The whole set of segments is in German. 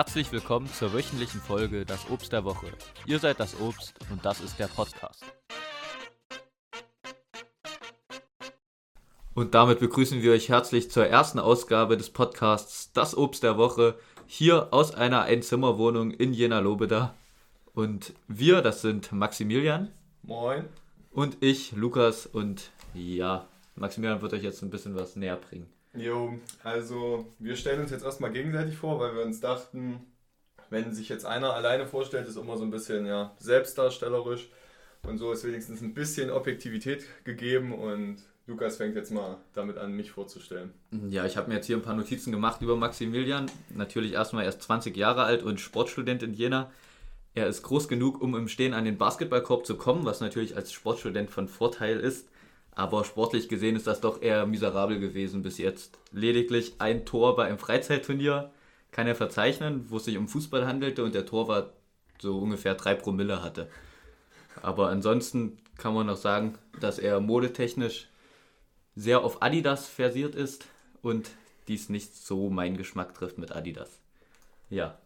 Herzlich willkommen zur wöchentlichen Folge Das Obst der Woche. Ihr seid das Obst und das ist der Podcast. Und damit begrüßen wir euch herzlich zur ersten Ausgabe des Podcasts Das Obst der Woche hier aus einer Einzimmerwohnung in Jena-Lobeda. Und wir, das sind Maximilian. Moin. Und ich, Lukas. Und ja, Maximilian wird euch jetzt ein bisschen was näher bringen. Jo, also wir stellen uns jetzt erstmal gegenseitig vor, weil wir uns dachten, wenn sich jetzt einer alleine vorstellt, ist immer so ein bisschen ja, selbstdarstellerisch. Und so ist wenigstens ein bisschen Objektivität gegeben und Lukas fängt jetzt mal damit an, mich vorzustellen. Ja, ich habe mir jetzt hier ein paar Notizen gemacht über Maximilian. Natürlich erstmal erst 20 Jahre alt und Sportstudent in Jena. Er ist groß genug, um im Stehen an den Basketballkorb zu kommen, was natürlich als Sportstudent von Vorteil ist. Aber sportlich gesehen ist das doch eher miserabel gewesen bis jetzt. Lediglich ein Tor bei einem Freizeitturnier kann er verzeichnen, wo es sich um Fußball handelte und der Torwart so ungefähr drei Promille hatte. Aber ansonsten kann man noch sagen, dass er modetechnisch sehr auf Adidas versiert ist und dies nicht so meinen Geschmack trifft mit Adidas. Ja.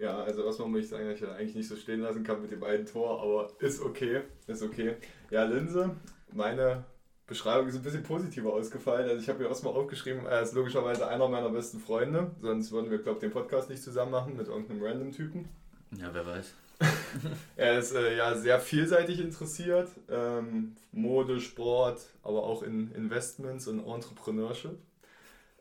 Ja, also erstmal muss ich sagen, dass ich das eigentlich nicht so stehen lassen kann mit dem beiden Tor, aber ist okay, ist okay. Ja, Linse, meine Beschreibung ist ein bisschen positiver ausgefallen. Also ich habe mir erstmal aufgeschrieben, er ist logischerweise einer meiner besten Freunde, sonst würden wir, glaube ich, den Podcast nicht zusammen machen mit irgendeinem random Typen. Ja, wer weiß. er ist äh, ja sehr vielseitig interessiert. Ähm, Mode, Sport, aber auch in Investments und Entrepreneurship.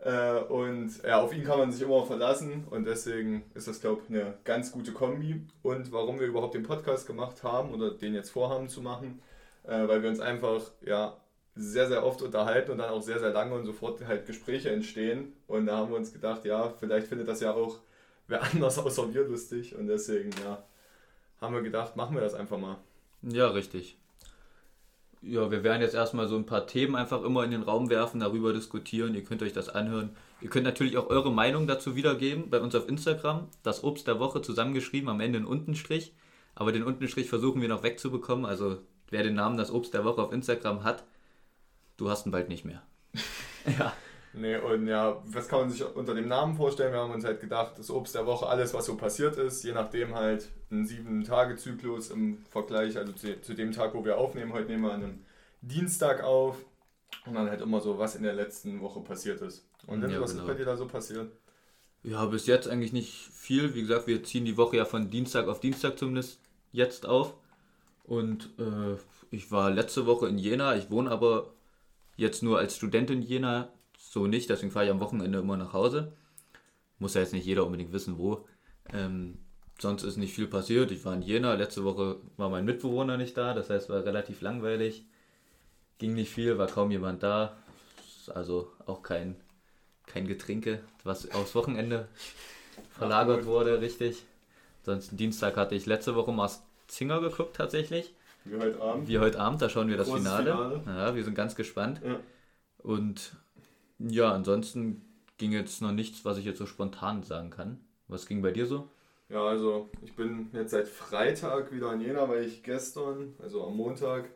Äh, und ja, auf ihn kann man sich immer verlassen und deswegen ist das, glaube ich, eine ganz gute Kombi. Und warum wir überhaupt den Podcast gemacht haben oder den jetzt vorhaben zu machen, äh, weil wir uns einfach ja, sehr, sehr oft unterhalten und dann auch sehr, sehr lange und sofort halt Gespräche entstehen. Und da haben wir uns gedacht, ja, vielleicht findet das ja auch wer anders außer wir lustig. Und deswegen, ja, haben wir gedacht, machen wir das einfach mal. Ja, richtig. Ja, wir werden jetzt erstmal so ein paar Themen einfach immer in den Raum werfen, darüber diskutieren. Ihr könnt euch das anhören. Ihr könnt natürlich auch eure Meinung dazu wiedergeben bei uns auf Instagram. Das Obst der Woche zusammengeschrieben, am Ende ein Untenstrich. Aber den Untenstrich versuchen wir noch wegzubekommen. Also wer den Namen Das Obst der Woche auf Instagram hat, du hast ihn bald nicht mehr. ja. Nee, und ja, was kann man sich unter dem Namen vorstellen? Wir haben uns halt gedacht, das Obst der Woche, alles, was so passiert ist, je nachdem halt ein Sieben-Tage-Zyklus im Vergleich, also zu, zu, dem Tag, wo wir aufnehmen. Heute nehmen wir an einem Dienstag auf und dann halt immer so, was in der letzten Woche passiert ist. Und dann, ja, was genau. ist bei dir da so passiert? Ja, bis jetzt eigentlich nicht viel. Wie gesagt, wir ziehen die Woche ja von Dienstag auf Dienstag zumindest jetzt auf. Und äh, ich war letzte Woche in Jena. Ich wohne aber jetzt nur als Student in Jena so nicht, deswegen fahre ich am Wochenende immer nach Hause. Muss ja jetzt nicht jeder unbedingt wissen, wo. Ähm, sonst ist nicht viel passiert. Ich war in Jena, letzte Woche war mein Mitbewohner nicht da, das heißt, war relativ langweilig. Ging nicht viel, war kaum jemand da. Also auch kein, kein Getränke, was aufs Wochenende verlagert wurde, richtig. Sonst Dienstag hatte ich letzte Woche Mars Zinger geguckt tatsächlich. Wie heute Abend. Wie heute Abend, da schauen wir das Finale. Finale. Ja, wir sind ganz gespannt. Ja. Und ja, ansonsten ging jetzt noch nichts, was ich jetzt so spontan sagen kann. Was ging bei dir so? Ja, also ich bin jetzt seit Freitag wieder in Jena, weil ich gestern, also am Montag,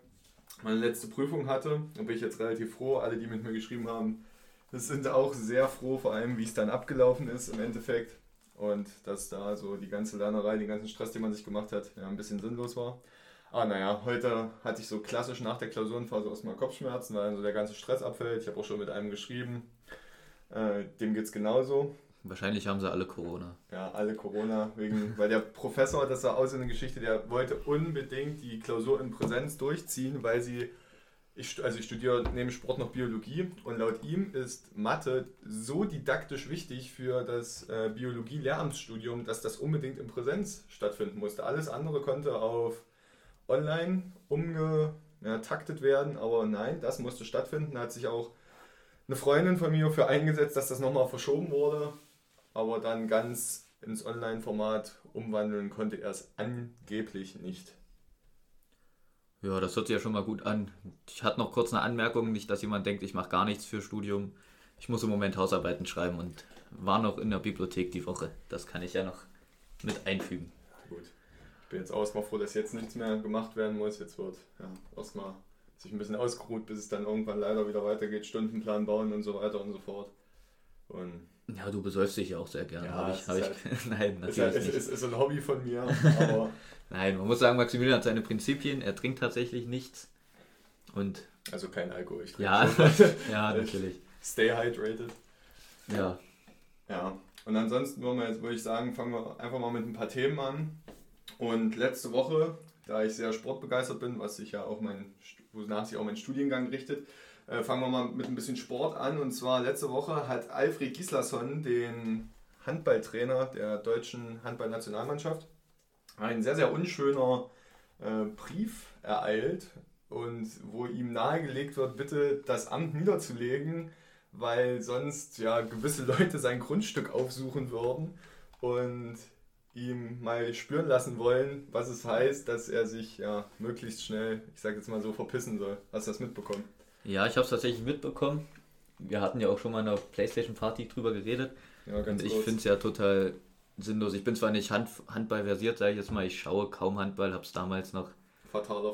meine letzte Prüfung hatte. Da bin ich jetzt relativ froh. Alle, die mit mir geschrieben haben, sind auch sehr froh, vor allem wie es dann abgelaufen ist im Endeffekt. Und dass da so die ganze Lernerei, den ganzen Stress, den man sich gemacht hat, ja, ein bisschen sinnlos war. Aber naja, heute hatte ich so klassisch nach der Klausurenphase erstmal Kopfschmerzen, weil so der ganze Stress abfällt. Ich habe auch schon mit einem geschrieben. Äh, dem geht es genauso. Wahrscheinlich haben sie alle Corona. Ja, alle Corona, wegen, weil der Professor, das sah aus in der Geschichte, der wollte unbedingt die Klausur in Präsenz durchziehen, weil sie, ich, also ich studiere neben Sport noch Biologie und laut ihm ist Mathe so didaktisch wichtig für das äh, Biologie-Lehramtsstudium, dass das unbedingt in Präsenz stattfinden musste. Alles andere konnte auf online umgetaktet werden, aber nein, das musste stattfinden. Da hat sich auch eine Freundin von mir für eingesetzt, dass das nochmal verschoben wurde, aber dann ganz ins Online-Format umwandeln konnte er es angeblich nicht. Ja, das hört sich ja schon mal gut an. Ich hatte noch kurz eine Anmerkung, nicht, dass jemand denkt, ich mache gar nichts für Studium. Ich muss im Moment Hausarbeiten schreiben und war noch in der Bibliothek die Woche. Das kann ich ja noch mit einfügen bin jetzt auch erstmal froh, dass jetzt nichts mehr gemacht werden muss. Jetzt wird ja, erstmal sich ein bisschen ausgeruht, bis es dann irgendwann leider wieder weitergeht, Stundenplan bauen und so weiter und so fort. Und Ja, du besäufst dich ja auch sehr gerne. Ja, ich, hab ich, halt, nein, natürlich ist, halt, nicht. Ist, ist ein Hobby von mir. Aber nein, man muss sagen, Maximilian hat seine Prinzipien. Er trinkt tatsächlich nichts. Und also kein Alkohol. Ich ja, ja, natürlich. Stay hydrated. Ja. Ja. Und ansonsten wollen wir jetzt, würde ich sagen, fangen wir einfach mal mit ein paar Themen an. Und letzte Woche, da ich sehr sportbegeistert bin, was sich ja auch mein, wonach sich auch mein Studiengang richtet, äh, fangen wir mal mit ein bisschen Sport an. Und zwar letzte Woche hat Alfred Gislason, den Handballtrainer der deutschen Handballnationalmannschaft, ein sehr, sehr unschöner äh, Brief ereilt und wo ihm nahegelegt wird, bitte das Amt niederzulegen, weil sonst ja gewisse Leute sein Grundstück aufsuchen würden und ihm mal spüren lassen wollen, was es heißt, dass er sich ja möglichst schnell, ich sage jetzt mal so, verpissen soll. Hast du das mitbekommen? Ja, ich habe es tatsächlich mitbekommen. Wir hatten ja auch schon mal in der PlayStation Party drüber geredet. Ja, ganz Und ich finde es ja total sinnlos. Ich bin zwar nicht Hand, Handball versiert, sage ich jetzt mal, ich schaue kaum Handball, habe es damals noch,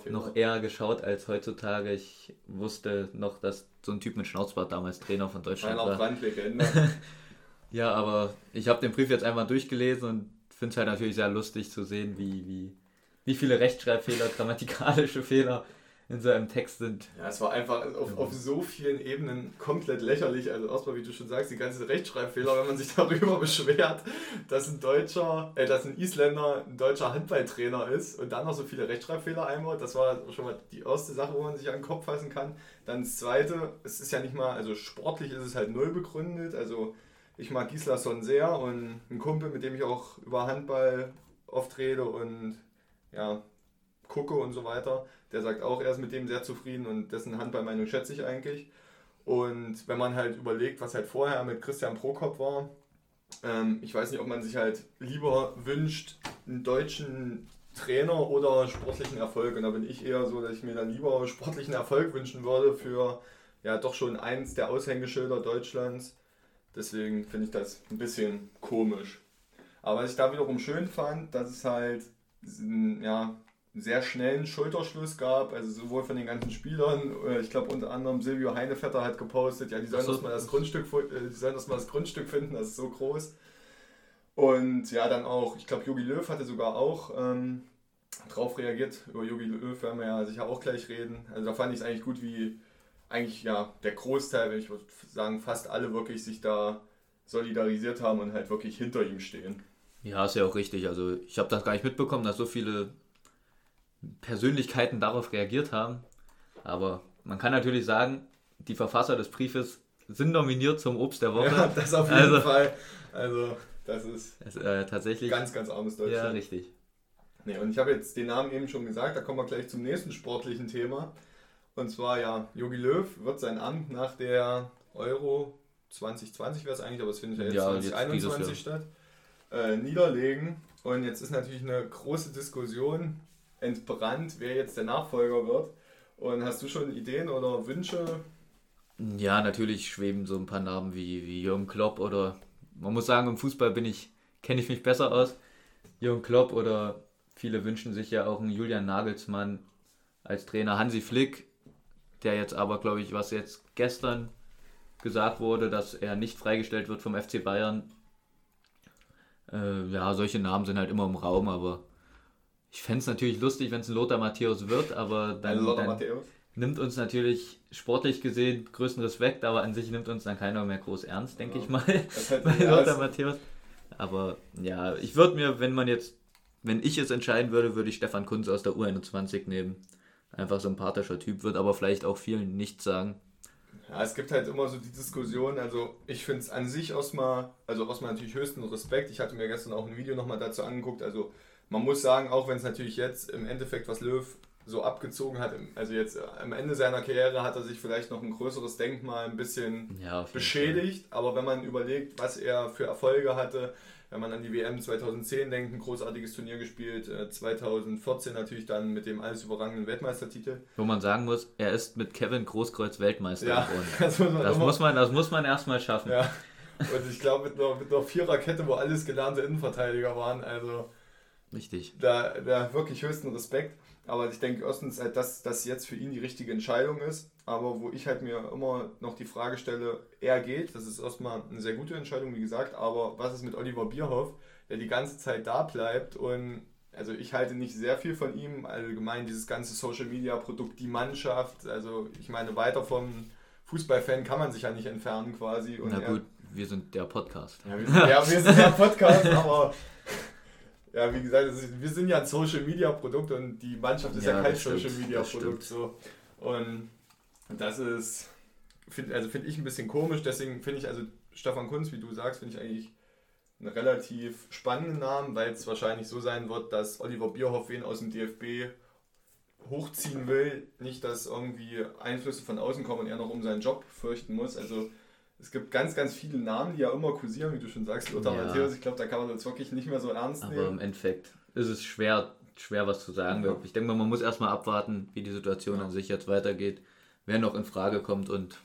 noch eher geschaut als heutzutage. Ich wusste noch, dass so ein Typ mit Schnauzbart damals Trainer von Deutschland war. ja, aber ich habe den Brief jetzt einmal durchgelesen und finde es halt natürlich sehr lustig zu sehen, wie, wie, wie viele Rechtschreibfehler, grammatikalische Fehler in seinem Text sind. Ja, es war einfach auf, auf so vielen Ebenen komplett lächerlich. Also erstmal, wie du schon sagst, die ganzen Rechtschreibfehler, wenn man sich darüber beschwert, dass ein Deutscher, äh, dass ein Isländer ein deutscher Handballtrainer ist und dann noch so viele Rechtschreibfehler einbaut. Das war schon mal die erste Sache, wo man sich an den Kopf fassen kann. Dann das zweite, es ist ja nicht mal, also sportlich ist es halt null begründet. Also ich mag Gislason sehr und ein Kumpel, mit dem ich auch über Handball oft rede und ja, gucke und so weiter der sagt auch, er ist mit dem sehr zufrieden und dessen Handballmeinung schätze ich eigentlich. Und wenn man halt überlegt, was halt vorher mit Christian Prokop war, ähm, ich weiß nicht, ob man sich halt lieber wünscht, einen deutschen Trainer oder sportlichen Erfolg. Und da bin ich eher so, dass ich mir dann lieber sportlichen Erfolg wünschen würde für ja doch schon eins der Aushängeschilder Deutschlands. Deswegen finde ich das ein bisschen komisch. Aber was ich da wiederum schön fand, dass es halt ja, sehr schnellen Schulterschluss gab, also sowohl von den ganzen Spielern, äh, ich glaube unter anderem Silvio Heinevetter hat gepostet, ja, die sollen so. erstmal das Grundstück, äh, die sollen erstmal das Grundstück finden, das ist so groß. Und ja, dann auch, ich glaube, Jogi Löw hatte sogar auch ähm, drauf reagiert. Über Jogi Löw werden wir ja sicher auch gleich reden. Also da fand ich es eigentlich gut, wie eigentlich ja der Großteil, ich würde sagen, fast alle wirklich sich da solidarisiert haben und halt wirklich hinter ihm stehen. Ja, ist ja auch richtig. Also ich habe das gar nicht mitbekommen, dass so viele Persönlichkeiten darauf reagiert haben. Aber man kann natürlich sagen, die Verfasser des Briefes sind nominiert zum Obst der Woche. Ja, das auf jeden also, Fall. Also, das ist das, äh, tatsächlich ganz, ganz armes Deutschland. Ja, richtig. Nee, und ich habe jetzt den Namen eben schon gesagt, da kommen wir gleich zum nächsten sportlichen Thema. Und zwar, ja, Jogi Löw wird sein Amt nach der Euro 2020 wäre es eigentlich, aber es findet ja jetzt ja, 2021 jetzt statt, äh, niederlegen. Und jetzt ist natürlich eine große Diskussion, entbrannt, wer jetzt der Nachfolger wird. Und hast du schon Ideen oder Wünsche? Ja, natürlich schweben so ein paar Namen wie, wie Jürgen Klopp oder man muss sagen, im Fußball bin ich, kenne ich mich besser aus. Jürgen Klopp oder viele wünschen sich ja auch einen Julian Nagelsmann als Trainer. Hansi Flick, der jetzt aber, glaube ich, was jetzt gestern gesagt wurde, dass er nicht freigestellt wird vom FC Bayern. Äh, ja, solche Namen sind halt immer im Raum, aber ich fände es natürlich lustig, wenn es ein Lothar Matthäus wird, aber dann, dann nimmt uns natürlich sportlich gesehen größten Respekt, aber an sich nimmt uns dann keiner mehr groß ernst, denke ja. ich mal, bei Lothar Matthäus. Aber ja, ich würde mir, wenn man jetzt, wenn ich es entscheiden würde, würde ich Stefan Kunz aus der U21 nehmen. Einfach sympathischer Typ, wird aber vielleicht auch vielen nichts sagen. Ja, es gibt halt immer so die Diskussion, also ich finde es an sich erstmal, also erstmal natürlich höchsten Respekt. Ich hatte mir gestern auch ein Video nochmal dazu angeguckt, also man muss sagen, auch wenn es natürlich jetzt im Endeffekt, was Löw so abgezogen hat, also jetzt äh, am Ende seiner Karriere hat er sich vielleicht noch ein größeres Denkmal ein bisschen ja, beschädigt, Fall. aber wenn man überlegt, was er für Erfolge hatte, wenn man an die WM 2010 denkt, ein großartiges Turnier gespielt, 2014 äh, natürlich dann mit dem alles überragenden Weltmeistertitel. Wo man sagen muss, er ist mit Kevin Großkreuz Weltmeister ja, geworden. Das, muss man, das muss man, das muss man erstmal schaffen. Ja. Und ich glaube mit mit einer Viererkette, wo alles gelernte Innenverteidiger waren, also Richtig. Da, da wirklich höchsten Respekt. Aber ich denke erstens, halt, dass das jetzt für ihn die richtige Entscheidung ist. Aber wo ich halt mir immer noch die Frage stelle, er geht, das ist erstmal eine sehr gute Entscheidung, wie gesagt. Aber was ist mit Oliver Bierhoff, der die ganze Zeit da bleibt und also ich halte nicht sehr viel von ihm, allgemein dieses ganze Social Media Produkt, die Mannschaft, also ich meine, weiter vom Fußballfan kann man sich ja nicht entfernen quasi. Und Na gut, er, wir sind der Podcast. Ja, wir sind, ja, wir sind der Podcast, aber ja, wie gesagt, ist, wir sind ja ein Social Media Produkt und die Mannschaft ist ja, ja kein Social Media Produkt. So. Und das ist, find, also finde ich ein bisschen komisch, deswegen finde ich, also Stefan Kunz, wie du sagst, finde ich eigentlich einen relativ spannenden Namen, weil es wahrscheinlich so sein wird, dass Oliver Bierhoff wen aus dem DFB hochziehen will. Nicht, dass irgendwie Einflüsse von außen kommen und er noch um seinen Job fürchten muss. Also es gibt ganz, ganz viele Namen, die ja immer kursieren, wie du schon sagst, Lothar ja. Matthäus. Ich glaube, da kann man das wirklich nicht mehr so ernst Aber nehmen. Aber im Endeffekt ist es schwer, schwer was zu sagen. Ja. Ich denke mal, man muss erstmal abwarten, wie die Situation ja. an sich jetzt weitergeht, wer noch in Frage kommt und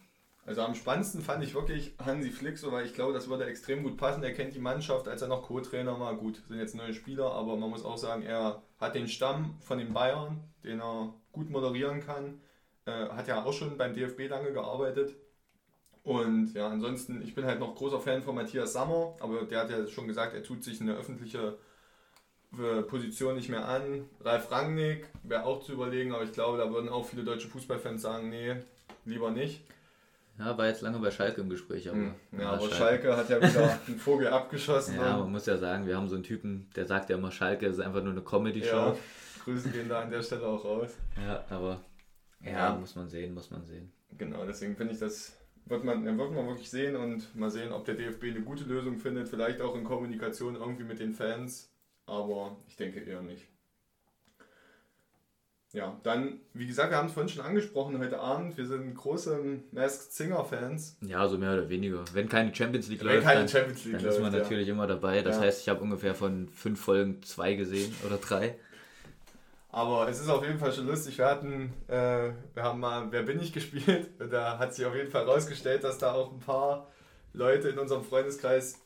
also am spannendsten fand ich wirklich Hansi Flick, so, weil ich glaube, das würde extrem gut passen. Er kennt die Mannschaft, als er noch Co-Trainer war. Gut, sind jetzt neue Spieler, aber man muss auch sagen, er hat den Stamm von den Bayern, den er gut moderieren kann. Äh, hat ja auch schon beim DFB lange gearbeitet. Und ja, ansonsten, ich bin halt noch großer Fan von Matthias Sammer, aber der hat ja schon gesagt, er tut sich eine öffentliche äh, Position nicht mehr an. Ralf Rangnick wäre auch zu überlegen, aber ich glaube, da würden auch viele deutsche Fußballfans sagen, nee, lieber nicht. Ja, war jetzt lange bei Schalke im Gespräch. Aber, hm. ja, aber Schalke. Schalke. hat ja wieder einen Vogel abgeschossen. Ja, man muss ja sagen, wir haben so einen Typen, der sagt ja immer, Schalke ist einfach nur eine Comedy-Show. Ja, Grüße gehen da an der Stelle auch raus. Ja, aber ja, ja. muss man sehen, muss man sehen. Genau, deswegen finde ich, das wird man, wird man wirklich sehen und mal sehen, ob der DFB eine gute Lösung findet, vielleicht auch in Kommunikation irgendwie mit den Fans, aber ich denke eher nicht. Ja, dann, wie gesagt, wir haben es vorhin schon angesprochen heute Abend. Wir sind große Masked Singer-Fans. Ja, so mehr oder weniger. Wenn keine Champions League Wenn läuft, keine dann, Champions League dann läuft, ist man ja. natürlich immer dabei. Das ja. heißt, ich habe ungefähr von fünf Folgen zwei gesehen oder drei. Aber es ist auf jeden Fall schon lustig. Wir hatten, äh, wir haben mal Wer bin ich gespielt. Da hat sich auf jeden Fall herausgestellt, dass da auch ein paar Leute in unserem Freundeskreis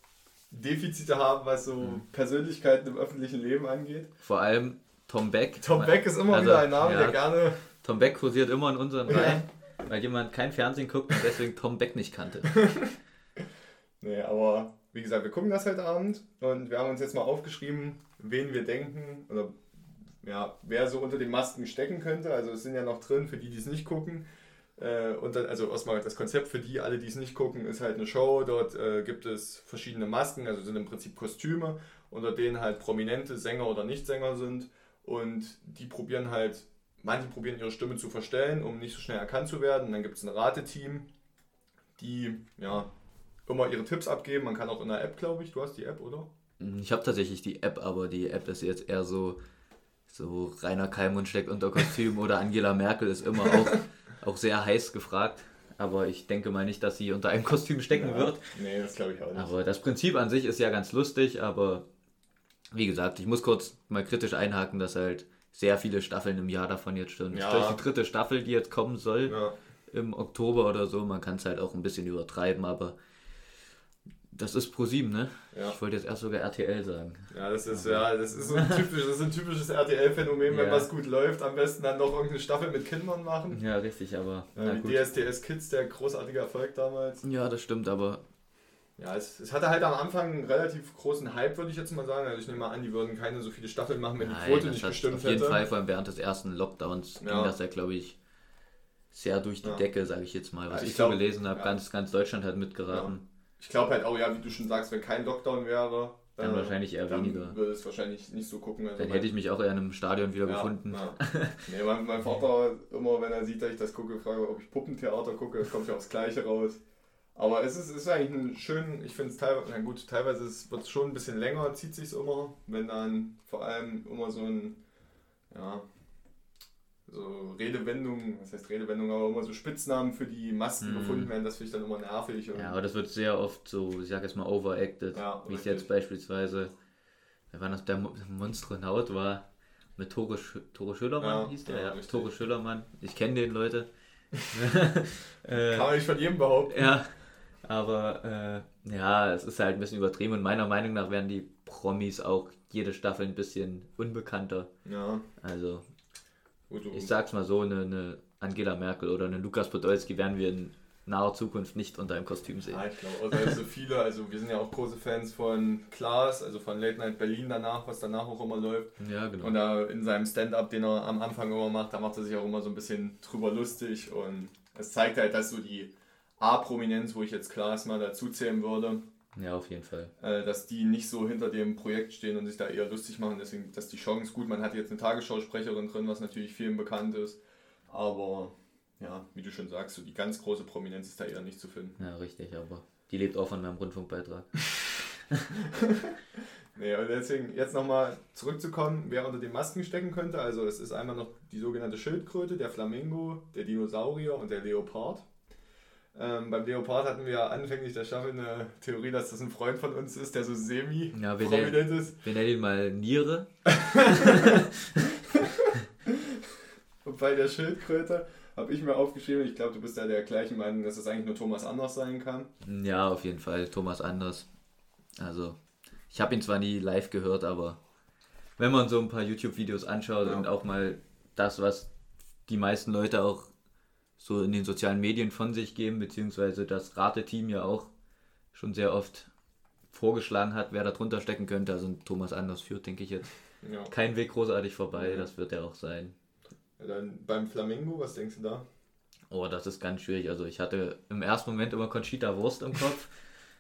Defizite haben, was so mhm. Persönlichkeiten im öffentlichen Leben angeht. Vor allem Tom Beck. Tom Beck ist immer also, wieder ein Name, ja, der gerne. Tom Beck kursiert immer in unseren Reihen, weil jemand kein Fernsehen guckt und deswegen Tom Beck nicht kannte. nee, aber wie gesagt, wir gucken das heute Abend und wir haben uns jetzt mal aufgeschrieben, wen wir denken oder ja, wer so unter den Masken stecken könnte. Also es sind ja noch drin, für die, die es nicht gucken. Äh, und dann, also erstmal das Konzept für die, alle, die es nicht gucken, ist halt eine Show. Dort äh, gibt es verschiedene Masken, also sind im Prinzip Kostüme, unter denen halt prominente Sänger oder Nichtsänger sind. Und die probieren halt, manche probieren ihre Stimme zu verstellen, um nicht so schnell erkannt zu werden. Und dann gibt es ein Rateteam, die ja immer ihre Tipps abgeben. Man kann auch in der App, glaube ich, du hast die App, oder? Ich habe tatsächlich die App, aber die App ist jetzt eher so, so Rainer Kalmund steckt unter Kostüm oder Angela Merkel ist immer auch, auch sehr heiß gefragt. Aber ich denke mal nicht, dass sie unter einem Kostüm stecken ja, wird. Nee, das glaube ich auch nicht. Aber das Prinzip an sich ist ja ganz lustig, aber wie gesagt, ich muss kurz mal kritisch einhaken, dass halt sehr viele Staffeln im Jahr davon jetzt schon. Ja. Die dritte Staffel, die jetzt kommen soll ja. im Oktober oder so. Man kann es halt auch ein bisschen übertreiben, aber das ist ProSieben, ne? Ja. Ich wollte jetzt erst sogar RTL sagen. Ja, das ist ja, das ist so ein typisch, das ist ein typisches RTL-Phänomen, wenn was gut läuft, am besten dann noch irgendeine Staffel mit Kindern machen. Ja, richtig, aber. Ja, wie DSDS Kids, der großartige Erfolg damals. Ja, das stimmt, aber ja, es, es, hatte halt am Anfang einen relativ großen Hype, würde ich jetzt mal sagen. Also ich nehme mal an, die würden keine so viele Staffeln machen, wenn Nein, die Quote nicht gestimmt hätte. Auf jeden Fall, vor allem während des ersten Lockdowns ja. ging das ja, glaube ich, sehr durch die ja. Decke, sage ich jetzt mal. Was ja, ich, ich glaub, so gelesen habe, ganz, ganz Deutschland hat mitgeraten. Ich glaube halt auch, ja, wie du schon sagst, wenn kein Lockdown wäre, dann äh, wahrscheinlich eher dann weniger. Würde es wahrscheinlich nicht so gucken. Also dann hätte ich mich auch eher in einem Stadion wieder gefunden. nee, mein, mein Vater, immer wenn er sieht, dass ich das gucke, fragt, ob ich Puppentheater gucke, es kommt ja aufs Gleiche raus. Aber es ist, ist eigentlich ein schön, ich finde es teilweise, na gut, teilweise wird es schon ein bisschen länger, zieht sich immer, wenn dann vor allem immer so ein, ja, so Redewendungen, was heißt Redewendungen, aber immer so Spitznamen für die Masken mhm. gefunden werden, das finde ich dann immer nervig. ja, aber das wird sehr oft so, ich sag jetzt mal, overacted, ja, wie es jetzt beispielsweise, wer war das, der Monstronaut war, mit Tore, Tore Schüllermann ja, hieß der, ja, ja Tore Schüllermann, ich kenne den Leute. Kann man nicht von jedem behaupten. Ja, aber äh, ja, es ist halt ein bisschen übertrieben und meiner Meinung nach wären die Promis auch jede Staffel ein bisschen unbekannter. Ja. Also, Gut, ich sag's mal so, eine, eine Angela Merkel oder eine Lukas Podolski werden wir in naher Zukunft nicht unter einem Kostüm sehen. Ja, ich glaube, also so viele, also wir sind ja auch große Fans von Klaas, also von Late Night Berlin danach, was danach auch immer läuft. Ja, genau. Und da in seinem Stand-up, den er am Anfang immer macht, da macht er sich auch immer so ein bisschen drüber lustig und es zeigt halt, dass so die A-Prominenz, wo ich jetzt Klaas mal dazu zählen würde, ja, auf jeden Fall. äh, dass die nicht so hinter dem Projekt stehen und sich da eher lustig machen. Deswegen, dass die Chance gut. Man hat jetzt eine Tagesschausprecherin drin, was natürlich vielen bekannt ist. Aber ja, wie du schon sagst, so die ganz große Prominenz ist da eher nicht zu finden. Ja, richtig, aber die lebt auch von meinem Rundfunkbeitrag. Nee, und deswegen jetzt nochmal zurückzukommen, wer unter den Masken stecken könnte. Also es ist einmal noch die sogenannte Schildkröte, der Flamingo, der Dinosaurier und der Leopard. Ähm, beim Leopard hatten wir ja anfänglich der Staffel eine Theorie, dass das ein Freund von uns ist, der so semi-prominent ist. wir nennen ihn mal Niere. Und bei der Schildkröte habe ich mir aufgeschrieben, ich glaube, du bist ja der gleichen Meinung, dass es eigentlich nur Thomas Anders sein kann. Ja, auf jeden Fall. Thomas Anders. Also, ich habe ihn zwar nie live gehört, aber wenn man so ein paar YouTube-Videos anschaut Ja. und auch mal das, was die meisten Leute auch so in den sozialen Medien von sich geben, beziehungsweise das Rateteam ja auch schon sehr oft vorgeschlagen hat, wer da drunter stecken könnte. Also ein Thomas Anders führt, denke ich jetzt, Ja. kein Weg großartig vorbei. Mhm. Das wird er auch sein. Dann beim Flamingo, was denkst du da? Oh, das ist ganz schwierig. Also ich hatte im ersten Moment immer Conchita Wurst im Kopf.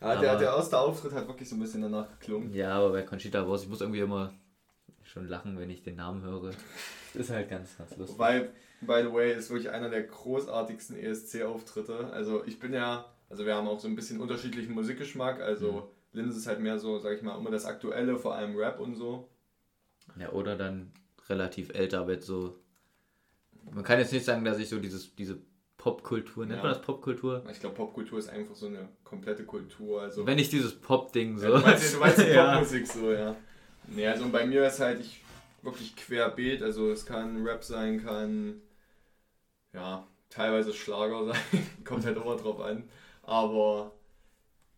Ja, der, Aber- der erste Auftritt hat wirklich so ein bisschen danach geklungen. Ja, aber bei Conchita Wurst, ich muss irgendwie immer schon lachen, wenn ich den Namen höre. Das ist halt ganz, ganz lustig. Wobei, by the way, ist wirklich einer der großartigsten ESC-Auftritte. Also ich bin ja, also wir haben auch so ein bisschen unterschiedlichen Musikgeschmack. Also Linz ist halt mehr so, sag ich mal, immer das Aktuelle, vor allem Rap und so. Ja, oder dann relativ älter, aber jetzt so. Man kann jetzt nicht sagen, dass ich so dieses, diese Popkultur, nennt Ja. man das Popkultur? Ich glaube, Popkultur ist einfach so eine komplette Kultur. Also Wenn ich dieses Pop-Ding so. Ja, du meinst, du meinst die Ja. Popmusik so, ja. Nee, also bei mir ist halt ich wirklich querbeet, also es kann Rap sein, kann ja, teilweise Schlager sein, kommt halt immer drauf an. Aber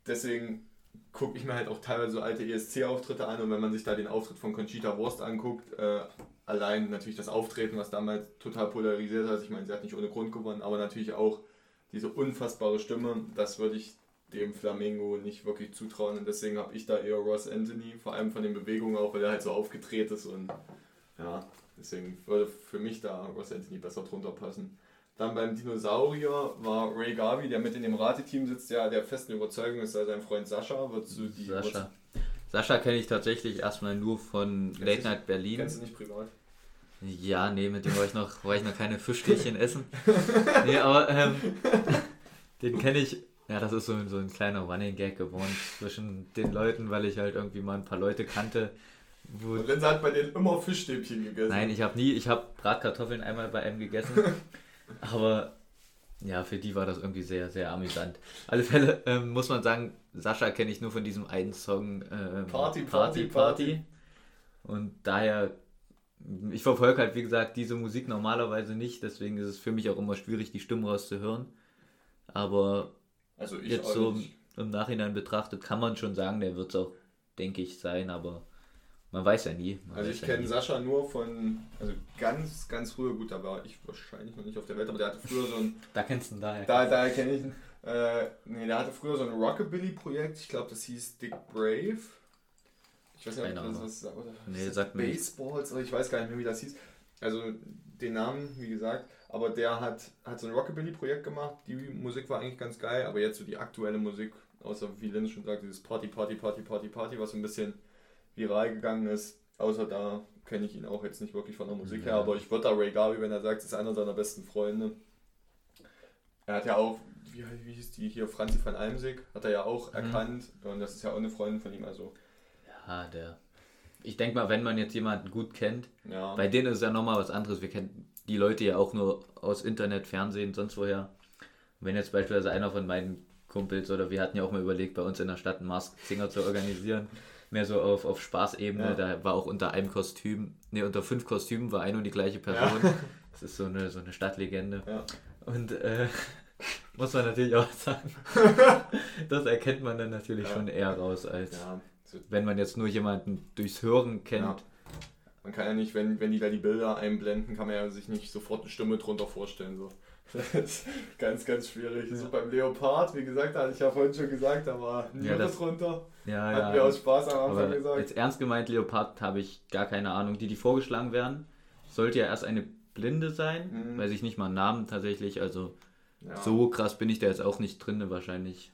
deswegen gucke ich mir halt auch teilweise so alte ESC-Auftritte an und wenn man sich da den Auftritt von Conchita Wurst anguckt, äh, allein natürlich das Auftreten, was damals total polarisiert hat, ich meine, sie hat nicht ohne Grund gewonnen, aber natürlich auch diese unfassbare Stimme, das würde ich dem Flamingo nicht wirklich zutrauen. Und deswegen habe ich da eher Ross Anthony, vor allem von den Bewegungen auch, weil er halt so aufgedreht ist und ja, deswegen würde für mich da Ross Anthony besser drunter passen. Dann beim Dinosaurier war Ray Garvey, der mit in dem Rateteam sitzt, ja der festen Überzeugung ist, da sein Freund Sascha wird zu die Sascha. Sascha kenne ich tatsächlich erstmal nur von Kennst Late Night Berlin. Kennst du nicht privat? Ja, nee, mit dem war ich noch, war ich noch keine Fischstäbchen essen. Nee, aber ähm, den kenne ich. Ja, das ist so, ein- so ein kleiner Running Gag geworden zwischen den Leuten, weil ich halt irgendwie mal ein paar Leute kannte. Wo, Und Lenz hat bei denen immer Fischstäbchen gegessen. nein, ich habe nie, ich habe Bratkartoffeln einmal bei einem gegessen. Aber ja, für die war das irgendwie sehr, sehr amüsant. Alle Fälle ähm, muss man sagen, Sascha kenne ich nur von diesem einen Song ähm, Party, Party, Party. Und daher, ich verfolge halt, wie gesagt, diese Musik normalerweise nicht, deswegen ist es für mich auch immer schwierig, die Stimmen rauszuhören. Aber Also jetzt so nicht. im Nachhinein betrachtet kann man schon sagen, der wird es auch, denke ich, sein, aber man weiß ja nie. Also ich ja kenne nie. Sascha nur von, also ganz, ganz früher, gut, da war ich wahrscheinlich noch nicht auf der Welt, aber der hatte früher so ein, Da kennst du ihn daher. da, da kenne ich ihn, äh, nee, der hatte früher so ein Rockabilly-Projekt, ich glaube, das hieß Dick Brave. Ich weiß nicht, ob das was sagt, oder Nee, das sagt. Baseballs, oder ich weiß gar nicht mehr, wie das hieß. Also den Namen, wie gesagt, aber der hat, hat so ein Rockabilly-Projekt gemacht, die Musik war eigentlich ganz geil, aber jetzt so die aktuelle Musik, außer wie Linz schon sagt, dieses Party, Party, Party, Party, Party, was so ein bisschen viral gegangen ist, außer da kenne ich ihn auch jetzt nicht wirklich von der Musik her, Ja. aber ich würde da Ray Garvey, wenn er sagt, ist einer seiner besten Freunde. Er hat ja auch, wie, wie hieß die hier, Franzi van Almsig, hat er ja auch Mhm. erkannt und das ist ja auch eine Freundin von ihm, also Ja, der. Ich denke mal, wenn man jetzt jemanden gut kennt, ja. bei denen ist es ja nochmal was anderes. Wir kennen die Leute ja auch nur aus Internet, Fernsehen, sonst woher. Wenn jetzt beispielsweise einer von meinen Kumpels oder wir hatten ja auch mal überlegt, bei uns in der Stadt einen Masked Singer zu organisieren, mehr so auf, auf Spaßebene, Ja. da war auch unter einem Kostüm, ne, unter fünf Kostümen war eine und die gleiche Person. Ja. Das ist so eine, so eine Stadtlegende. Ja. Und äh, muss man natürlich auch sagen, das erkennt man dann natürlich schon eher raus als. Wenn man jetzt nur jemanden durchs Hören kennt. Man kann ja nicht, wenn, wenn die da die Bilder einblenden, kann man ja sich nicht sofort eine Stimme drunter vorstellen. So. Das ist ganz, ganz schwierig. Ja. So beim Leopard, wie gesagt, hatte ich ja vorhin schon gesagt, da war ein ja, das, drunter. Ja, Hat ja. mir aus Spaß am Anfang gesagt. Jetzt ernst gemeint, Leopard habe ich gar keine Ahnung. Die, die vorgeschlagen werden, sollte ja erst eine Blinde sein, mhm. weiß ich nicht mal einen Namen tatsächlich. Also ja. so krass bin ich da jetzt auch nicht drin. Wahrscheinlich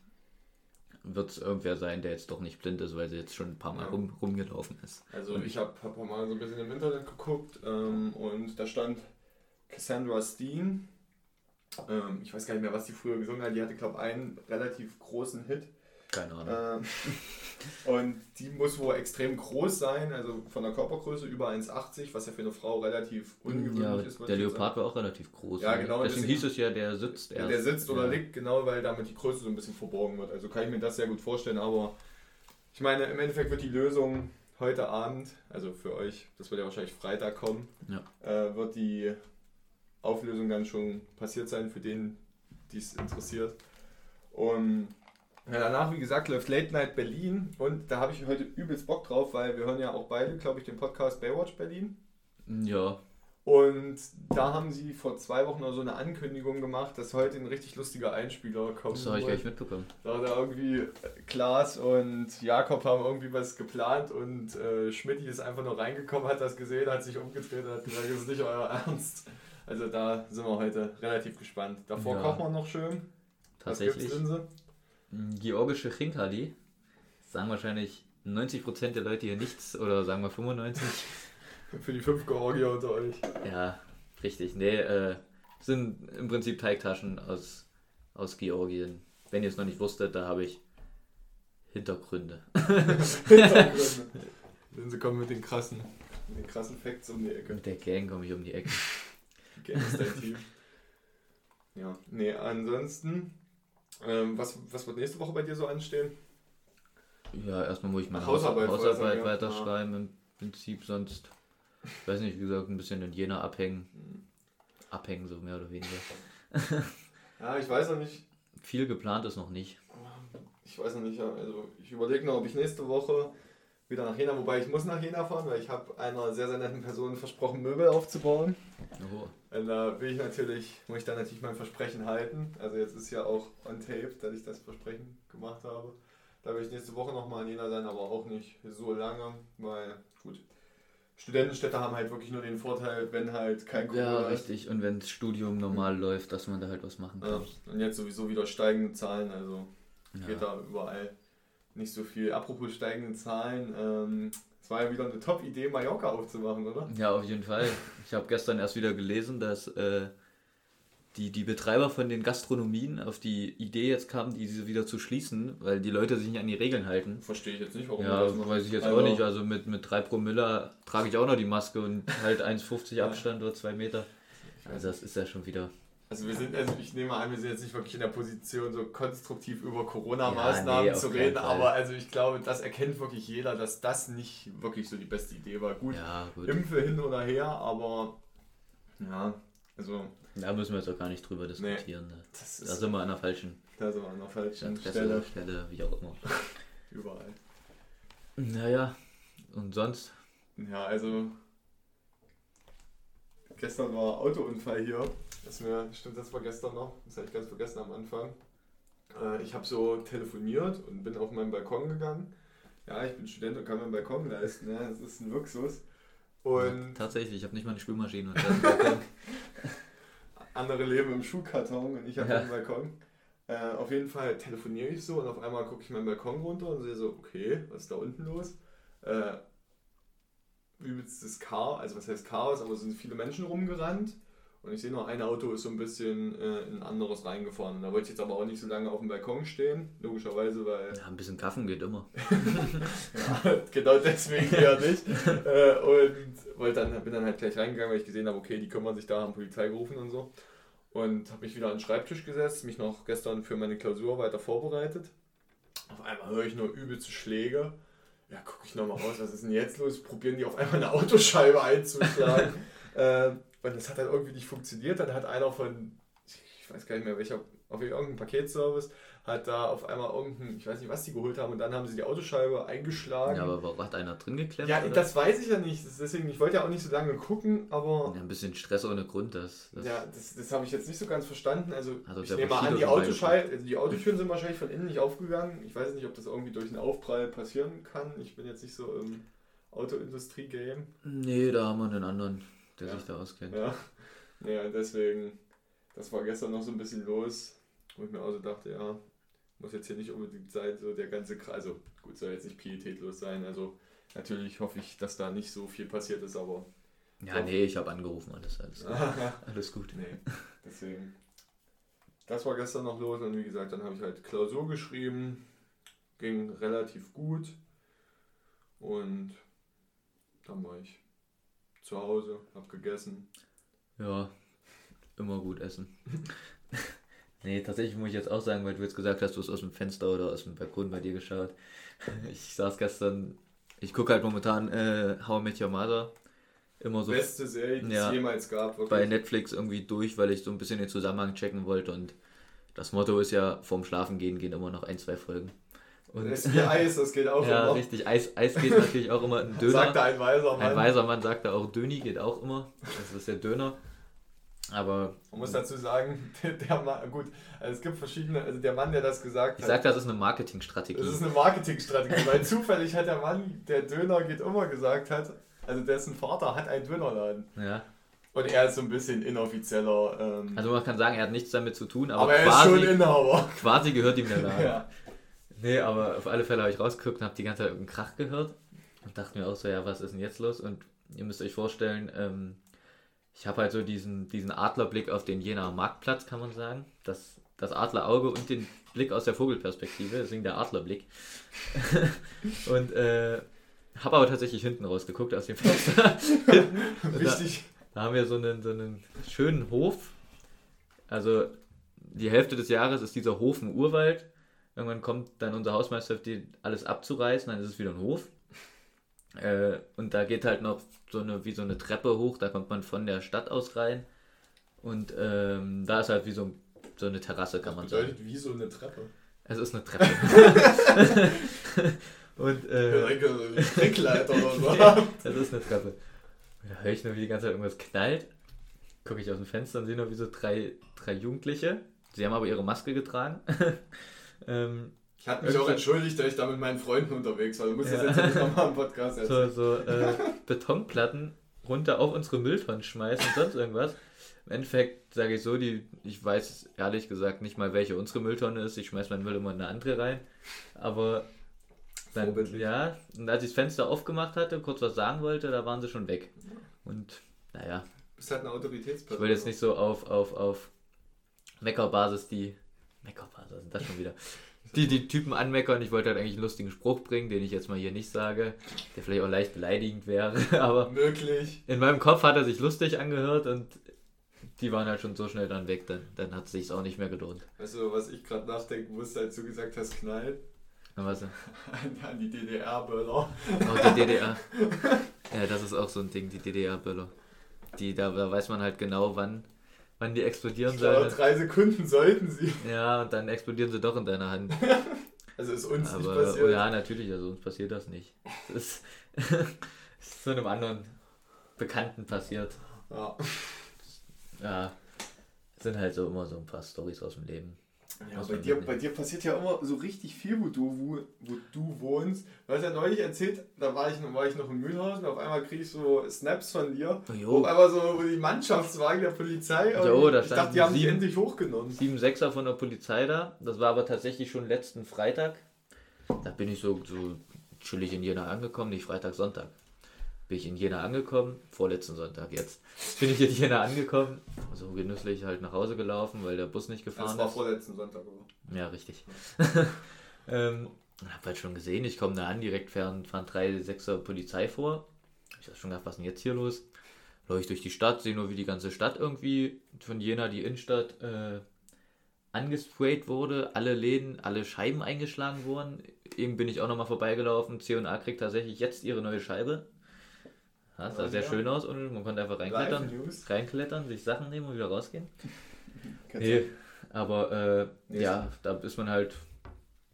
wird es irgendwer sein, der jetzt doch nicht blind ist, weil sie jetzt schon ein paar Mal ja. rum, rumgelaufen ist. Also und ich habe hab mal so ein bisschen im Internet geguckt ähm, und da stand Cassandra Steen. Ähm, ich weiß gar nicht mehr, was die früher gesungen hat. Die hatte, glaube ich, einen relativ großen Hit. Keine Ahnung. Ähm, und die muss wohl extrem groß sein, also von der Körpergröße über 1,80, was ja für eine Frau relativ ungewöhnlich ja, ist. Der Leopard war auch relativ groß. Ja, genau. Deswegen hieß es ja, der sitzt erst. Der sitzt oder ja. liegt, genau, weil damit die Größe so ein bisschen verborgen wird. Also kann ich mir das sehr gut vorstellen, aber ich meine, im Endeffekt wird die Lösung heute Abend, also für euch, das wird ja wahrscheinlich Freitag kommen, ja. äh, wird die Auflösung dann schon passiert sein, für den, die es interessiert. Und ja, danach, wie gesagt, läuft Late Night Berlin und da habe ich heute übelst Bock drauf, weil wir hören ja auch beide, glaube ich, den Podcast Baywatch Berlin. Ja. Und da haben sie vor zwei Wochen noch so eine Ankündigung gemacht, dass heute ein richtig lustiger Einspieler kommt. Das habe ich gleich mitbekommen. Da, da irgendwie Klaas und Jakob haben irgendwie was geplant und äh, Schmidt ist einfach nur reingekommen, hat das gesehen, hat sich umgedreht und hat gesagt, das ist nicht euer Ernst. Also da sind wir heute relativ gespannt. Davor ja. kochen wir noch schön. Tatsächlich. Drin? georgische Chinkali. Sagen wahrscheinlich 90% der Leute hier nichts oder sagen wir 95%. Für die fünf Georgier unter euch. Ja, richtig. Nee, äh, sind im Prinzip Teigtaschen aus, aus Georgien. Wenn ihr es noch nicht wusstet, da habe ich Hintergründe. Hintergründe. sie kommen mit den krassen, mit den krassen Facts um die Ecke. Mit der Gang komme ich um die Ecke. Ist. Ja, nee, ansonsten ähm, was, was wird nächste Woche bei dir so anstehen? Ja, erstmal muss ich meine Hausarbeit, Hausarbeit weiterschreiben ja. im Prinzip, sonst, ich weiß nicht, wie gesagt, ein bisschen in Jena abhängen. Abhängen, so mehr oder weniger. ja, ich weiß noch nicht. Viel geplant ist noch nicht. Ich weiß noch nicht, also ich überlege noch, ob ich nächste Woche wieder nach Jena, wobei ich muss nach Jena fahren, weil ich habe einer sehr, sehr netten Person versprochen, Möbel aufzubauen. Oh. Und da will ich natürlich, muss ich dann natürlich mein Versprechen halten. Also jetzt ist ja auch on tape, dass ich das Versprechen gemacht habe. Da will ich nächste Woche nochmal in Jena sein, aber auch nicht so lange, weil gut, Studentenstädte haben halt wirklich nur den Vorteil, wenn halt kein Corona Ja, richtig. Und wenn das Studium normal mhm. läuft, dass man da halt was machen kann. Ja. Und jetzt sowieso wieder steigende Zahlen, also ja. geht da überall nicht so viel. Apropos steigende Zahlen, ähm, es war ja wieder eine Top-Idee, Mallorca aufzumachen, oder? Ja, auf jeden Fall. Ich habe gestern erst wieder gelesen, dass äh, die, die Betreiber von den Gastronomien auf die Idee jetzt kamen, diese wieder zu schließen, weil die Leute sich nicht an die Regeln halten. Verstehe ich jetzt nicht, warum Ja, das weiß ich jetzt also, auch nicht. Also mit, mit 3 Promille trage ich auch noch die Maske und halt 1,50 Abstand oder 2 Meter. Also das ist ja schon wieder also wir sind, also ich nehme an, wir sind jetzt nicht wirklich in der Position, so konstruktiv über Corona-Maßnahmen ja, nee, zu reden, aber also ich glaube, das erkennt wirklich jeder, dass das nicht wirklich so die beste Idee war. Gut, ja, gut. Impfe hin oder her, aber ja, also. Da müssen wir jetzt auch gar nicht drüber diskutieren. Nee, ne? da sind wir an der falschen. Da sind wir an der falschen Stelle. Stelle, wie auch immer. Überall. Naja, und sonst? Ja, also gestern war Autounfall hier. Das mir, stimmt, das war gestern noch. Das habe ich ganz vergessen am Anfang. Äh, ich habe so telefoniert und bin auf meinen Balkon gegangen. Ja, ich bin Student und kann meinen Balkon leisten. Ne? Das ist ein Luxus. Und tatsächlich, ich habe nicht mal eine Spülmaschine. Andere leben im Schuhkarton und ich habe ja. einen Balkon. Äh, auf jeden Fall telefoniere ich so und auf einmal gucke ich meinen Balkon runter und sehe so, okay, was ist da unten los? Äh, übelstes Chaos, also was heißt Chaos, aber es sind viele Menschen rumgerannt. Und ich sehe nur, ein Auto ist so ein bisschen äh, in ein anderes reingefahren. Da wollte ich jetzt aber auch nicht so lange auf dem Balkon stehen, logischerweise, weil. Ja, ein bisschen Kaffen geht immer. ja, genau deswegen ja nicht. äh, und wollte dann, bin dann halt gleich reingegangen, weil ich gesehen habe, okay, die kümmern sich da, haben Polizei gerufen und so. Und habe mich wieder an den Schreibtisch gesetzt, mich noch gestern für meine Klausur weiter vorbereitet. Auf einmal höre ich nur übelste Schläge. Ja, gucke ich nochmal raus, was ist denn jetzt los? Probieren die auf einmal eine Autoscheibe einzuschlagen. äh, und das hat dann irgendwie nicht funktioniert. Dann hat einer von, ich weiß gar nicht mehr welcher, auf irgendeinem Paketservice, hat da auf einmal irgendein, ich weiß nicht, was die geholt haben, und dann haben sie die Autoscheibe eingeschlagen. Ja, aber hat einer drin geklemmt? Ja, oder? das weiß ich ja nicht. Deswegen, ich wollte ja auch nicht so lange gucken, aber. Ja, ein bisschen Stress ohne Grund, das. das ja, das, das habe ich jetzt nicht so ganz verstanden. Also, Also ich nehme mal an, die Autoscheibe, also die Autotüren sind wahrscheinlich von innen nicht aufgegangen. Ich weiß nicht, ob das irgendwie durch einen Aufprall passieren kann. Ich bin jetzt nicht so im Autoindustrie-Game. Nee, da haben wir einen anderen, der Ja. sich da auskennt. Ja. Naja, deswegen, das war gestern noch so ein bisschen los, wo ich mir auch so dachte, ja, muss jetzt hier nicht unbedingt sein, so der ganze Kreis. Also, gut, soll jetzt nicht pietätlos sein. Also, natürlich hoffe ich, dass da nicht so viel passiert ist, aber. Ja, nee, ich habe angerufen, alles, alles, alles gut. Nee, deswegen. Das war gestern noch los und wie gesagt, dann habe ich halt Klausur geschrieben. Ging relativ gut. Und dann war ich zu Hause, habe gegessen. Ja, immer gut essen. nee, tatsächlich muss ich jetzt auch sagen, weil du jetzt gesagt hast, du hast aus dem Fenster oder aus dem Balkon bei dir geschaut. Ich saß gestern, ich gucke halt momentan äh, How I Met Your Mother immer so Beste Serie, die Ja. es jemals gab. Wirklich. bei Netflix irgendwie durch, weil ich so ein bisschen den Zusammenhang checken wollte und das Motto ist ja, vorm Schlafen gehen gehen immer noch ein, zwei Folgen. Und Das ist wie Eis, das geht auch ja, immer. richtig, Eis, Eis geht natürlich auch immer ein Döner. Sagte ein weiser Mann. Ein weiser Mann sagt da auch Döni geht auch immer. Das ist der Döner. Aber Man muss dazu sagen, der, der Mann, gut, also es gibt verschiedene, also der Mann, der das gesagt ich hat, sag, das ist eine Marketingstrategie. das ist eine Marketingstrategie, weil zufällig hat der Mann, der Döner geht immer gesagt hat, also dessen Vater hat einen Dönerladen. Ja. Und er ist so ein bisschen inoffizieller, ähm, Also man kann sagen, er hat nichts damit zu tun, aber, aber, er ist quasi, schon Inhaber. quasi gehört ihm der Laden. Ja. Nee, aber auf alle Fälle habe ich rausgeguckt und habe die ganze Zeit irgendeinen Krach gehört und dachte mir auch so, ja, was ist denn jetzt los? Und ihr müsst euch vorstellen, ähm, ich habe halt so diesen, diesen Adlerblick auf den Jenaer Marktplatz, kann man sagen. Das, das Adlerauge und den Blick aus der Vogelperspektive, deswegen der Adlerblick. und äh, habe aber tatsächlich hinten rausgeguckt aus dem Fenster. Und da, da haben wir so einen, so einen schönen Hof. Also die Hälfte des Jahres ist dieser Hof ein Urwald. Irgendwann kommt dann unser Hausmeister, die alles abzureißen, dann ist es wieder ein Hof. Äh, und da geht halt noch so eine, wie so eine Treppe hoch, da kommt man von der Stadt aus rein. Und ähm, da ist halt wie so, so eine Terrasse, kann man Das sagen. bedeutet wie so eine Treppe. Es ist eine Treppe. und äh, Strickleiter oder so. Das ist eine Treppe. Und da höre ich nur, wie die ganze Zeit irgendwas knallt. Gucke ich aus dem Fenster und sehe nur, wie so drei, drei Jugendliche. Sie haben aber ihre Maske getragen. Ähm, Ich hatte mich auch entschuldigt, dass ich da mit meinen Freunden unterwegs war. Du musst das Ja. jetzt nicht nochmal im Podcast erzählen. so so äh, Betonplatten runter auf unsere Mülltonnen schmeißen und sonst irgendwas. Im Endeffekt sage ich so, die, ich weiß ehrlich gesagt nicht mal, welche unsere Mülltonne ist. Ich schmeiß meinen Müll immer in eine andere rein. Aber dann, ja, und als ich das Fenster aufgemacht hatte, kurz was sagen wollte, da waren sie schon weg. Und naja, Du bist halt eine Autoritätsperson. Ich will jetzt nicht so auf, auf, auf Meckerbasis die. Meckerbasis, sind das schon wieder. Die, die Typen anmeckern. Ich wollte halt eigentlich einen lustigen Spruch bringen, den ich jetzt mal hier nicht sage, der vielleicht auch leicht beleidigend wäre. Aber Möglich. in meinem Kopf hat er sich lustig angehört und die waren halt schon so schnell dann weg, dann, dann hat es sich auch nicht mehr gelohnt. Weißt du, was ich gerade nachdenken musste, als du gesagt hast, knallt? War's so, An, an die DDR-Böller. auch die DDR. Ja, das ist auch so ein Ding, die DDR-Böller. Die, da, da weiß man halt genau, wann, wann die explodieren Ich glaube, sollen. drei Sekunden sollten sie. Ja, und dann explodieren sie doch in deiner Hand. Also ist uns nicht Aber passiert. oh ja, natürlich, also uns passiert das nicht. Das ist, ist so einem anderen Bekannten passiert. Ja. Ja, es sind halt so immer so ein paar Stories aus dem Leben. Ja, bei dir, bei dir passiert ja immer so richtig viel, wo du, wo, wo du wohnst. Du hast ja neulich erzählt, da war ich, war ich noch in Mühlhausen, auf einmal kriege ich so Snaps von dir. Jo. auf einmal so die Mannschaftswagen der Polizei. Jo, da ich dachte, die haben dich sieben- endlich hochgenommen. Sieben Sechser von der Polizei da. Das war aber tatsächlich schon letzten Freitag. Da bin ich so, so chillig in Jena angekommen, nicht Freitag, Sonntag. Bin ich in Jena angekommen, vorletzten Sonntag jetzt. Bin ich in Jena angekommen, so genüsslich halt nach Hause gelaufen, weil der Bus nicht gefahren Das war ist. vorletzten Sonntag. aber. Ja, richtig. ähm, hab halt schon gesehen, ich komme da an, direkt fahren, fahren drei Sechser Polizei vor. Ich hab schon gedacht, was ist denn jetzt hier los? Läufe ich durch die Stadt, sehe nur, wie die ganze Stadt irgendwie von Jena, die Innenstadt, äh, angesprayt wurde. Alle Läden, alle Scheiben eingeschlagen wurden. Eben bin ich auch nochmal vorbeigelaufen. C&A kriegt tatsächlich jetzt ihre neue Scheibe. Ja, sah sehr schön aus und man konnte einfach reinklettern, reinklettern, sich Sachen nehmen und wieder rausgehen. Nee, Aber äh, nee, ja, da ist man halt,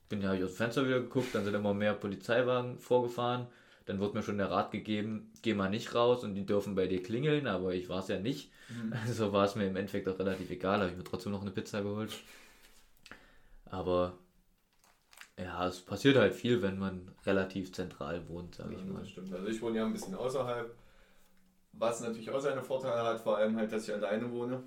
bin ja aus dem Fenster wieder geguckt, dann sind immer mehr Polizeiwagen vorgefahren. Dann wurde mir schon der Rat gegeben, geh mal nicht raus und die dürfen bei dir klingeln, aber ich war es ja nicht. Mhm. Also war es mir im Endeffekt auch relativ egal, habe ich mir trotzdem noch eine Pizza geholt. Aber ja, es passiert halt viel, wenn man relativ zentral wohnt, sage ja, ich mal. Das stimmt. Also ich wohne ja ein bisschen außerhalb, was natürlich auch seine Vorteile hat, vor allem halt, dass ich alleine wohne.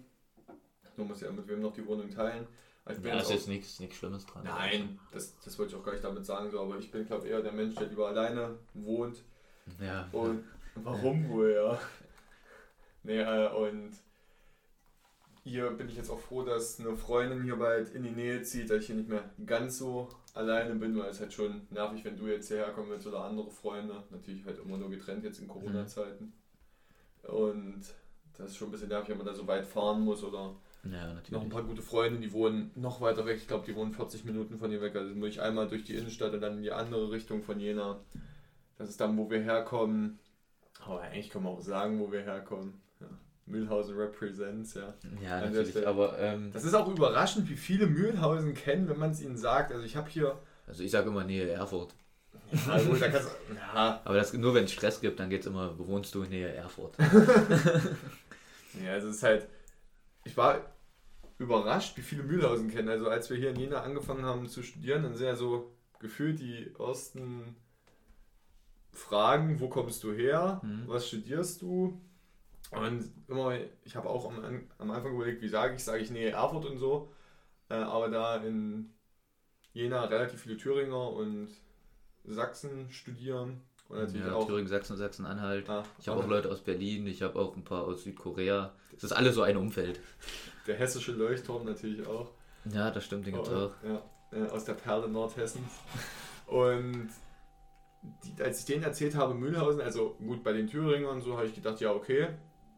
Du musst ja mit wem noch die Wohnung teilen. Ich bin ja, ist jetzt nichts, nichts Schlimmes dran. Nein, das, das wollte ich auch gar nicht damit sagen, so, aber ich bin, glaube eher der Mensch, der lieber alleine wohnt. Ja. Und warum wohl, ja. Nee, äh, und hier bin ich jetzt auch froh, dass eine Freundin hier bald in die Nähe zieht, dass ich hier nicht mehr ganz so alleine bin, weil es halt schon nervig, wenn du jetzt hierher kommen willst oder andere Freunde. Natürlich halt immer nur getrennt jetzt in Corona-Zeiten. Und das ist schon ein bisschen nervig, wenn man da so weit fahren muss oder ja, noch ein paar gute Freunde, die wohnen noch weiter weg. Ich glaube, die wohnen 40 Minuten von hier weg. Also muss ich einmal durch die Innenstadt und dann in die andere Richtung von Jena. Das ist dann, wo wir herkommen. Aber eigentlich kann man auch sagen, wo wir herkommen. Mühlhausen represents, ja. Ja, natürlich, aber... Ähm, das ist auch überraschend, wie viele Mühlhausen kennen, wenn man es ihnen sagt. Also ich habe hier... Also ich sage immer Nähe Erfurt. Ja, also da kannst, ja. Aber das, nur wenn es Stress gibt, dann geht es immer, bewohnst du in Nähe Erfurt. ja, also es ist halt... Ich war überrascht, wie viele Mühlhausen kennen. Also als wir hier in Jena angefangen haben zu studieren, dann sind ja so gefühlt die ersten Fragen, wo kommst du her, mhm. was studierst du? Und immer, ich habe auch am, am Anfang überlegt, wie sage ich, sage ich Nähe Erfurt und so. Äh, aber da in Jena relativ viele Thüringer und Sachsen studieren. Und natürlich ja, auch Thüringen, Sachsen, Sachsen-Anhalt. Ah, ich habe auch Leute aus Berlin, ich habe auch ein paar aus Südkorea. Das ist alles so ein Umfeld. Der hessische Leuchtturm natürlich auch. Ja, das stimmt, den gibt es auch. Ja, aus der Perle Nordhessens. Und die, als ich denen erzählt habe, Mühlhausen, also gut, bei den Thüringern und so, habe ich gedacht, ja, okay,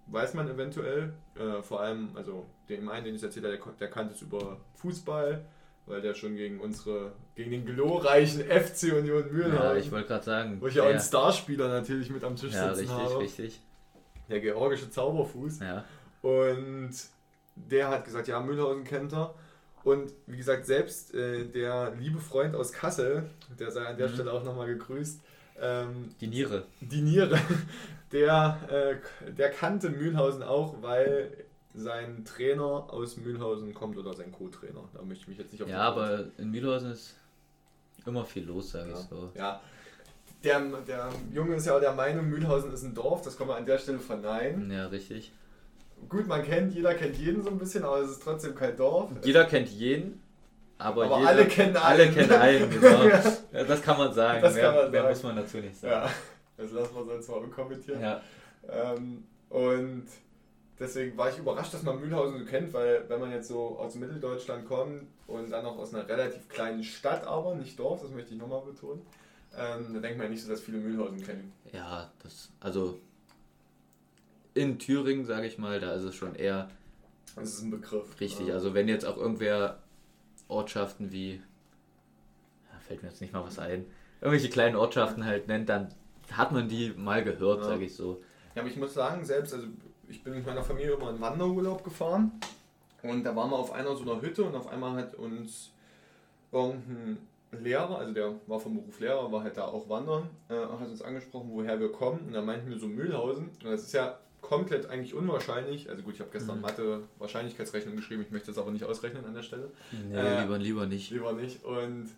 weiß man eventuell. Äh, vor allem, also dem einen, den ich erzählt habe, der, der kannte es über Fußball, weil der schon gegen unsere, gegen den glorreichen FC Union Mühlhausen. Ja, ich wollte gerade sagen. Wo ich ja auch einen Starspieler natürlich mit am Tisch ja, sitzen richtig, habe. richtig. Der georgische Zauberfuß. Ja. Und der hat gesagt, ja, Mühlhausen kennt er. Und wie gesagt, selbst äh, der liebe Freund aus Kassel, der sei an der mhm. Stelle auch nochmal gegrüßt. Ähm, die Niere. Die Niere. Der, äh, der kannte Mühlhausen auch, weil sein Trainer aus Mühlhausen kommt oder sein Co-Trainer. Da möchte ich mich jetzt nicht auf Ja, aber in Mühlhausen ist immer viel los, sage ja. ich so. Ja. Der, der Junge ist ja auch der Meinung, Mühlhausen ist ein Dorf, das kann man an der Stelle verneinen. Ja, richtig. Gut, man kennt, jeder kennt jeden so ein bisschen, aber es ist trotzdem kein Dorf. Jeder kennt jeden, aber, aber jeder, alle kennen einen. Alle kennen einen, genau. ja, das kann man sagen. Das mehr, kann man mehr sagen. muss man dazu nicht sagen. Ja, das lassen wir sonst mal unkommentiert. Ja. Ähm, und deswegen war ich überrascht, dass man Mühlhausen so kennt, weil wenn man jetzt so aus Mitteldeutschland kommt und dann noch aus einer relativ kleinen Stadt, aber nicht Dorf, das möchte ich nochmal betonen, ähm, dann denkt man nicht so, dass viele Mühlhausen kennen. Ja, das, also in Thüringen, sage ich mal, da ist es schon eher. Das ist ein Begriff. Richtig, also wenn jetzt auch irgendwer Ortschaften wie. Fällt mir jetzt nicht mal was ein. Irgendwelche kleinen Ortschaften halt nennt, dann hat man die mal gehört, ja. sage ich so. Ja, aber ich muss sagen, selbst, also ich bin mit meiner Familie immer in Wanderurlaub gefahren und da waren wir auf einer so einer Hütte und auf einmal hat uns irgendein Lehrer, also der war vom Beruf Lehrer, war halt da auch wandern, äh, hat uns angesprochen, woher wir kommen und da meinten wir so Mühlhausen und das ist ja komplett eigentlich unwahrscheinlich. Also gut, ich habe gestern mhm. Mathe Wahrscheinlichkeitsrechnung geschrieben, ich möchte das aber nicht ausrechnen an der Stelle. Nee, äh, lieber, lieber nicht. Lieber nicht. Und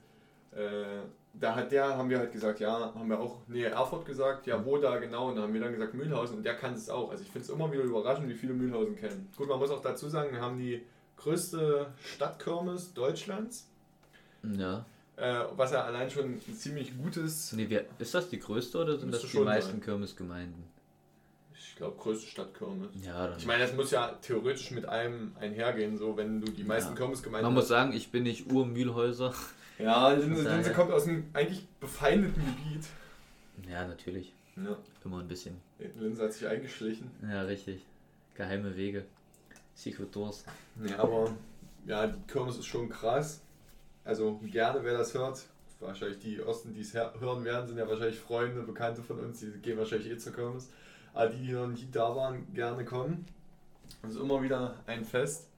äh, da hat der, haben wir halt gesagt, ja, haben wir auch Nähe Erfurt gesagt, ja, wo da genau? Und da haben wir dann gesagt Mühlhausen und der kann es auch. Also ich finde es immer wieder überraschend, wie viele Mühlhausen kennen. Gut, man muss auch dazu sagen, wir haben die größte Stadtkirmes Deutschlands. Ja. Äh, was ja allein schon ein ziemlich gutes. Nee, wer, ist das die größte oder sind das die meisten Kirmesgemeinden? Glaube, größte Stadt Kirmes. Ja, ich meine, das muss ja theoretisch mit einem einhergehen, so wenn du die meisten ja. Kirmesgemeinden. Man muss sagen, ich bin nicht Urmühlhäuser. Ja, Linse, Linse kommt aus einem eigentlich befeindeten Gebiet. Ja, natürlich. Ja. Immer ein bisschen. Linse hat sich eingeschlichen. Ja, richtig. Geheime Wege. Secret Doors. Ja, aber ja, die Kirmes ist schon krass. Also gerne, wer das hört. Wahrscheinlich die Osten, die es hören werden, sind ja wahrscheinlich Freunde, Bekannte von uns, die gehen wahrscheinlich eh zur Kirmes alle die, die noch nicht da waren, gerne kommen. Es ist immer wieder ein Fest.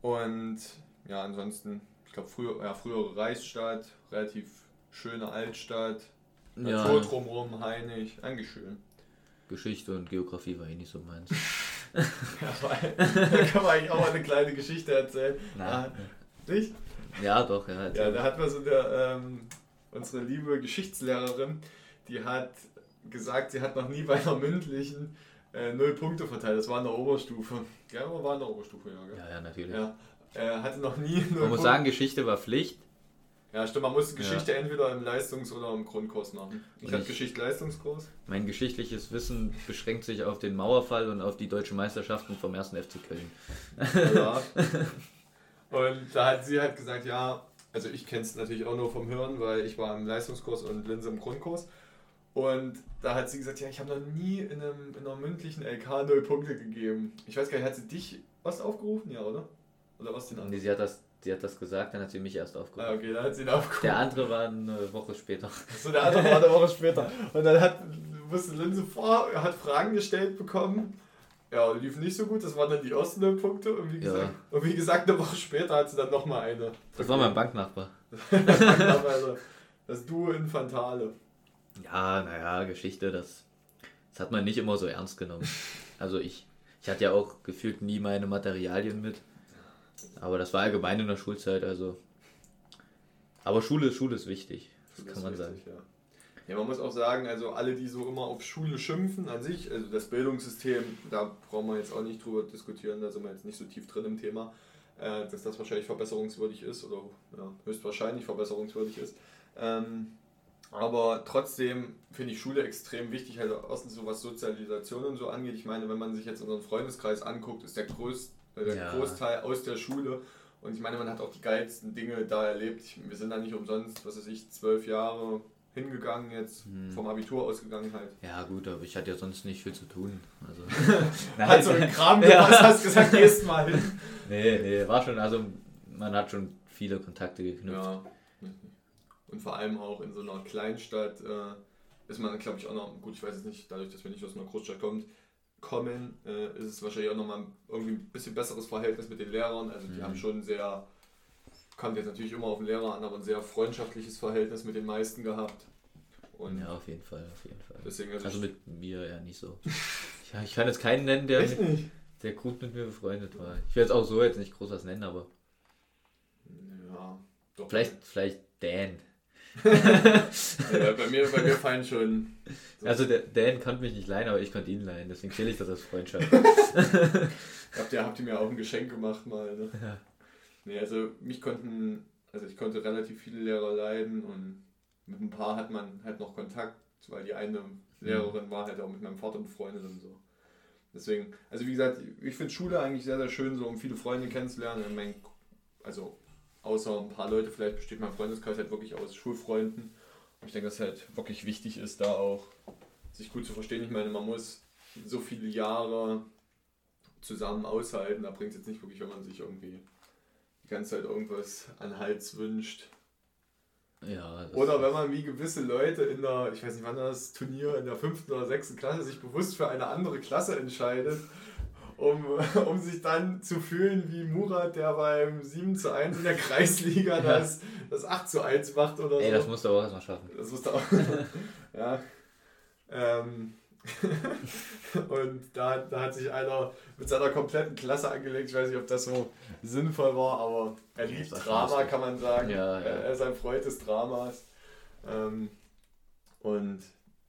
Und ja, ansonsten, ich glaube, früher, ja, frühere Reichsstadt, relativ schöne Altstadt, Ja. Natur drumherum, heinig, eigentlich schön. Geschichte und Geografie war eh nicht so meins. Ja, weil, da kann man eigentlich auch mal eine kleine Geschichte erzählen. Na. Ah, nicht? Ja, doch, ja. Ja, da hat man so der, ähm, unsere liebe Geschichtslehrerin, die hat gesagt, sie hat noch nie bei einer mündlichen äh, null Punkte verteilt. Das war in der Oberstufe. Ja, aber war in der Oberstufe, ja. Gell? ja, ja, natürlich. Ja. Äh, hatte noch nie null Man muss sagen, Geschichte war Pflicht. Ja, stimmt, man musste Geschichte entweder im Leistungs- oder im Grundkurs machen. Ich hatte ich- Geschichte-Leistungskurs. Mein geschichtliches Wissen beschränkt sich auf den Mauerfall und auf die deutschen Meisterschaften vom 1. FC Köln. Ja. Und da hat sie halt gesagt, ja, also ich kenne es natürlich auch nur vom Hören, weil ich war im Leistungskurs und Linse im Grundkurs. Und da hat sie gesagt, ja, ich habe noch nie in, einem, in einer mündlichen LK null Punkte gegeben. Ich weiß gar nicht, hat sie dich was aufgerufen? Ja, oder? Oder was den Nee, anderen? sie, hat das, sie hat das gesagt, dann hat sie mich erst Ah, aufgerufen. okay, dann hat sie ihn aufgerufen. Der andere war eine Woche später. So, der andere war eine Woche später. Und dann hat, musste Linse vor, hat Fragen gestellt bekommen. Ja, lief nicht so gut, das waren dann die ersten null Punkte. Und wie Ja. gesagt, und wie gesagt eine Woche später hat sie dann nochmal eine. Das war mein Banknachbar. Also, das Duo Infantale. Ja, naja, Geschichte, das, das hat man nicht immer so ernst genommen. Also ich, ich hatte ja auch gefühlt nie meine Materialien mit. Aber das war allgemein in der Schulzeit, also. Aber Schule, Schule ist wichtig, das, Das kann man ist sagen. Ja. ja, man muss auch sagen, also alle, die so immer auf Schule schimpfen an sich, also das Bildungssystem, da brauchen wir jetzt auch nicht drüber diskutieren, da sind wir jetzt nicht so tief drin im Thema, äh, dass das wahrscheinlich verbesserungswürdig ist oder ja, höchstwahrscheinlich verbesserungswürdig ist. Ähm, aber trotzdem finde ich Schule extrem wichtig, halt erstens so was Sozialisation und so angeht. Ich meine, wenn man sich jetzt unseren Freundeskreis anguckt, ist der, größt, äh, der Ja. Großteil aus der Schule. Und ich meine, man hat auch die geilsten Dinge da erlebt. Ich, wir sind da nicht umsonst, was weiß ich, zwölf Jahre hingegangen, jetzt Hm. vom Abitur ausgegangen halt. Ja gut, aber ich hatte ja sonst nicht viel zu tun. Also, Hat so einen Kram Ja. gepasst, hast gesagt, gehst mal hin. nee, nee, war schon, also man hat schon viele Kontakte geknüpft. Ja. Und vor allem auch in so einer Kleinstadt äh, ist man, glaube ich, auch noch, gut, ich weiß es nicht, dadurch, dass wir nicht aus einer Großstadt kommt, kommen, äh, ist es wahrscheinlich auch nochmal irgendwie ein bisschen besseres Verhältnis mit den Lehrern. Also die Mhm. haben schon sehr, kommt jetzt natürlich immer auf den Lehrer an, aber ein sehr freundschaftliches Verhältnis mit den meisten gehabt. Und Ja, auf jeden Fall, auf jeden Fall. deswegen, also, Also mit mir ja nicht so. Ja, ich kann jetzt keinen nennen, der, nicht. der gut mit mir befreundet war. Ich will jetzt auch so jetzt nicht groß was nennen, aber Ja, doch. vielleicht, vielleicht Dan. Ja, bei, mir, bei mir fallen schon. so- Also der Dan konnte mich nicht leihen, aber ich konnte ihn leihen, deswegen zähle ich das als Freundschaft. Habt ihr, habt ihr mir auch ein Geschenk gemacht mal, ne? Ja. Nee, also mich konnten, also ich konnte relativ viele Lehrer leiden und mit ein paar hat man halt noch Kontakt, weil die eine Lehrerin war halt auch mit meinem Vater befreundet und so. Deswegen, also wie gesagt, ich finde Schule eigentlich sehr, sehr schön, so um viele Freunde kennenzulernen. Mein, also außer ein paar Leute, vielleicht besteht mein Freundeskreis halt wirklich aus Schulfreunden. Und ich denke, dass halt wirklich wichtig ist, da auch sich gut zu verstehen. Ich meine, man muss so viele Jahre zusammen aushalten. Da bringt es jetzt nicht wirklich, wenn man sich irgendwie die ganze Zeit irgendwas an Hals wünscht. Ja, Oder wenn man wie gewisse Leute in der, ich weiß nicht wann das Turnier, in der fünften oder sechsten Klasse sich bewusst für eine andere Klasse entscheidet, um, um sich dann zu fühlen wie Murat, der beim 7 zu 1 in der Kreisliga Ja. das, das 8 zu 1 macht oder Ey, so. das musst du auch erstmal schaffen. Das musste auch. ja. Ähm. und da, da hat sich einer mit seiner kompletten Klasse angelegt. Ich weiß nicht, ob das so sinnvoll war, aber er liebt Drama, kann man sagen. Ja, ja. Er ist ein Freund des Dramas. Ähm, und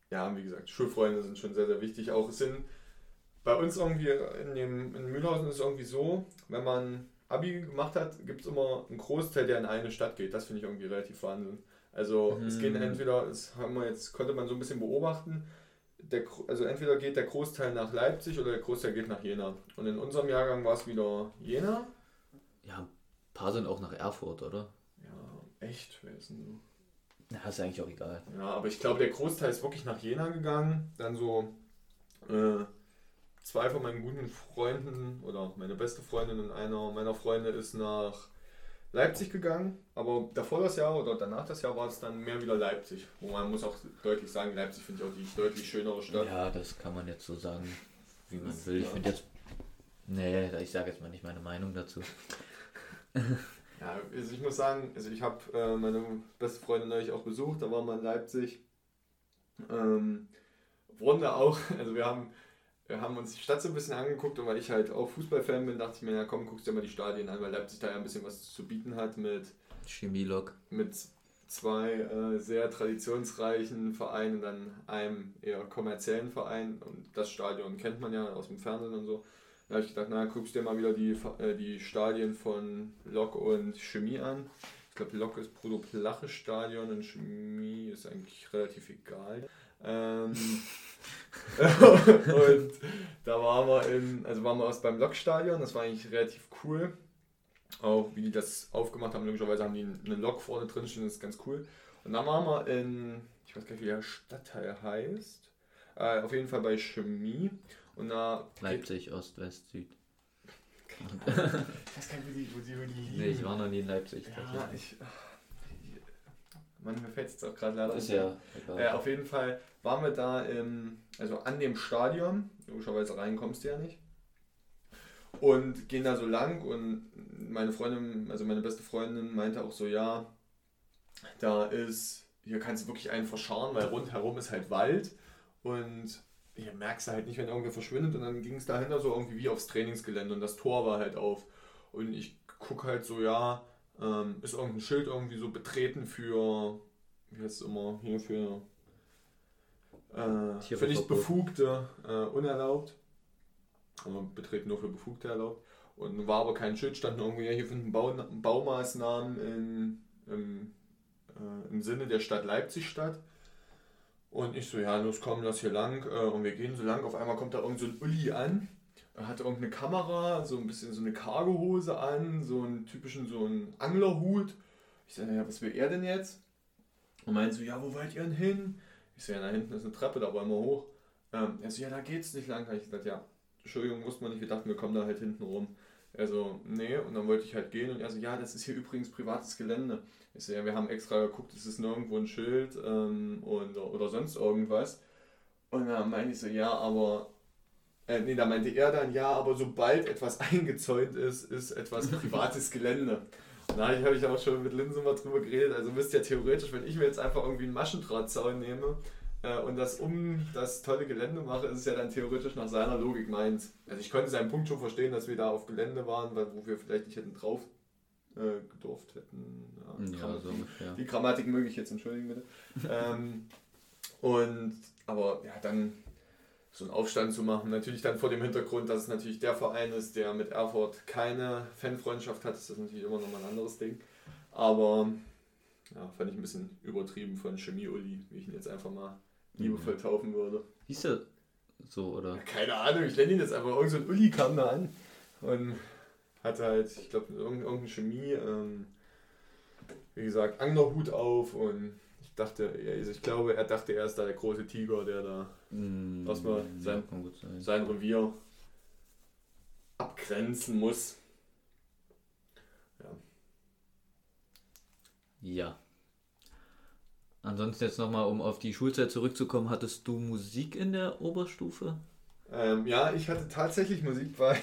ja, wie gesagt, Schulfreunde sind schon sehr, sehr wichtig. Auch es sind bei uns irgendwie in, dem, in Mühlhausen ist es irgendwie so, wenn man Abi gemacht hat, gibt es immer einen Großteil, der in eine Stadt geht. Das finde ich irgendwie relativ Wahnsinn. Also es Mhm. gehen entweder, das haben wir jetzt, konnte man so ein bisschen beobachten, der, also entweder geht der Großteil nach Leipzig oder der Großteil geht nach Jena. Und in unserem Jahrgang war es wieder Jena. Ja, ein paar sind auch nach Erfurt, oder? Ja, echt, wer ist denn so? Ja, ist eigentlich auch egal. Ja, aber ich glaube, der Großteil ist wirklich nach Jena gegangen. Dann so äh, zwei von meinen guten Freunden oder meine beste Freundin und einer meiner Freunde ist nach Leipzig gegangen. Aber davor das Jahr oder danach das Jahr war es dann mehr wieder Leipzig. Wo man muss auch deutlich sagen, Leipzig finde ich auch die deutlich schönere Stadt. Ja, das kann man jetzt so sagen, wie man Das- will. Ich ja. finde jetzt. Nee, ich sage jetzt mal nicht meine Meinung dazu. Ja, also ich muss sagen, also ich habe äh, meine beste Freundin neulich auch besucht, da waren wir in Leipzig. Ähm, wurden da auch, also wir haben, wir haben uns die Stadt so ein bisschen angeguckt und weil ich halt auch Fußballfan bin, dachte ich mir, ja komm, guckst dir mal die Stadien an, weil Leipzig da ja ein bisschen was zu bieten hat mit Chemielok. Mit zwei äh, sehr traditionsreichen Vereinen und dann einem eher kommerziellen Verein. Und das Stadion kennt man ja aus dem Fernsehen und so. Da habe ich gedacht, na, guckst dir mal wieder die, äh, die Stadien von Lok und Chemie an. Ich glaube, Lok ist Bruno Plache Stadion und Chemie ist eigentlich relativ egal. Ähm, und da waren wir im, also waren wir erst beim Lokstadion, das war eigentlich relativ cool auch wie die das aufgemacht haben. Logischerweise haben die eine Lok vorne drin stehen, das ist ganz cool. Und dann waren wir in, ich weiß gar nicht, wie der Stadtteil heißt. Äh, auf jeden Fall bei Chemie. Und da Leipzig, Ost, West, Süd. ich weiß gar nicht, wo die, wo die, wo die Nee, ich war noch nie in Leipzig. Ja, ich. Mann, mir fällt es jetzt auch gerade leider Ist ja. Äh, auf jeden Fall waren wir da im, also an dem Stadion. Logischerweise rein kommst du ja nicht und gehen da so lang und meine Freundin, also meine beste Freundin meinte auch so, ja, da ist, hier kannst du wirklich einen verscharren, weil rundherum ist halt Wald und hier merkst du halt nicht, wenn irgendwer verschwindet und dann ging es dahinter so irgendwie wie aufs Trainingsgelände und das Tor war halt auf und ich gucke halt so, ja, ähm, ist irgendein Schild irgendwie so betreten für, wie heißt es immer, hier für, äh, für nicht Befugte, äh, unerlaubt aber betreten nur für Befugte erlaubt. Und war aber kein Schild, stand irgendwie, ja, hier finden Bau, Baumaßnahmen in, im, äh, im Sinne der Stadt Leipzig statt. Und ich so, ja, los komm, lass hier lang. Äh, und wir gehen so lang. Auf einmal kommt da irgend so ein Uli an. Er hatte irgendeine Kamera, so ein bisschen so eine Cargohose an, so einen typischen, so einen Anglerhut. Ich sage, ja, was will er denn jetzt? Und meint so, ja, wo wollt ihr denn hin? Ich so, ja, da hinten ist eine Treppe, da wollen wir hoch. Ähm, er so, ja, da geht's nicht lang. Ich gesagt, ja, Entschuldigung, wusste man nicht, wir dachten, wir kommen da halt hinten rum. Also, nee, und dann wollte ich halt gehen und er so, ja, das ist hier übrigens privates Gelände. Ich so, ja, wir haben extra geguckt, es ist nirgendwo ein Schild ähm, und, oder sonst irgendwas. Und dann meinte ich so, ja, aber, äh, nee, da meinte er dann, ja, aber sobald etwas eingezäunt ist, ist etwas privates Gelände. Da habe ich auch schon mit Linsen mal drüber geredet. Also müsste ja theoretisch, wenn ich mir jetzt einfach irgendwie einen Maschendrahtzaun nehme äh, und das um das tolle Gelände mache, ist es ja dann theoretisch nach seiner Logik meins. Also ich konnte seinen Punkt schon verstehen, dass wir da auf Gelände waren, wo wir vielleicht nicht hätten drauf äh, gedurft hätten. Ja, ja, so ungefähr. Die Grammatik möge ich jetzt entschuldigen, bitte. ähm, und aber ja, dann so einen Aufstand zu machen. Natürlich dann vor dem Hintergrund, dass es natürlich der Verein ist, der mit Erfurt keine Fanfreundschaft hat, ist das natürlich immer noch mal ein anderes Ding. Aber ja, fand ich ein bisschen übertrieben von Chemie-Uli, wie ich ihn jetzt einfach mal liebevoll taufen würde. Hieß er so, oder? Ja, keine Ahnung, ich nenne ihn jetzt einfach. Irgend so ein Uli kam da an und hatte halt, ich glaube, irgendeine Chemie, ähm, wie gesagt, Anglerhut auf und ich dachte, also ich glaube, er dachte, er ist da der große Tiger, der da mm, erstmal sein, ja, sein Revier abgrenzen muss. Ja. Ja. Ansonsten jetzt nochmal, um auf die Schulzeit zurückzukommen, hattest du Musik in der Oberstufe? Ähm, ja, ich hatte tatsächlich Musik bei.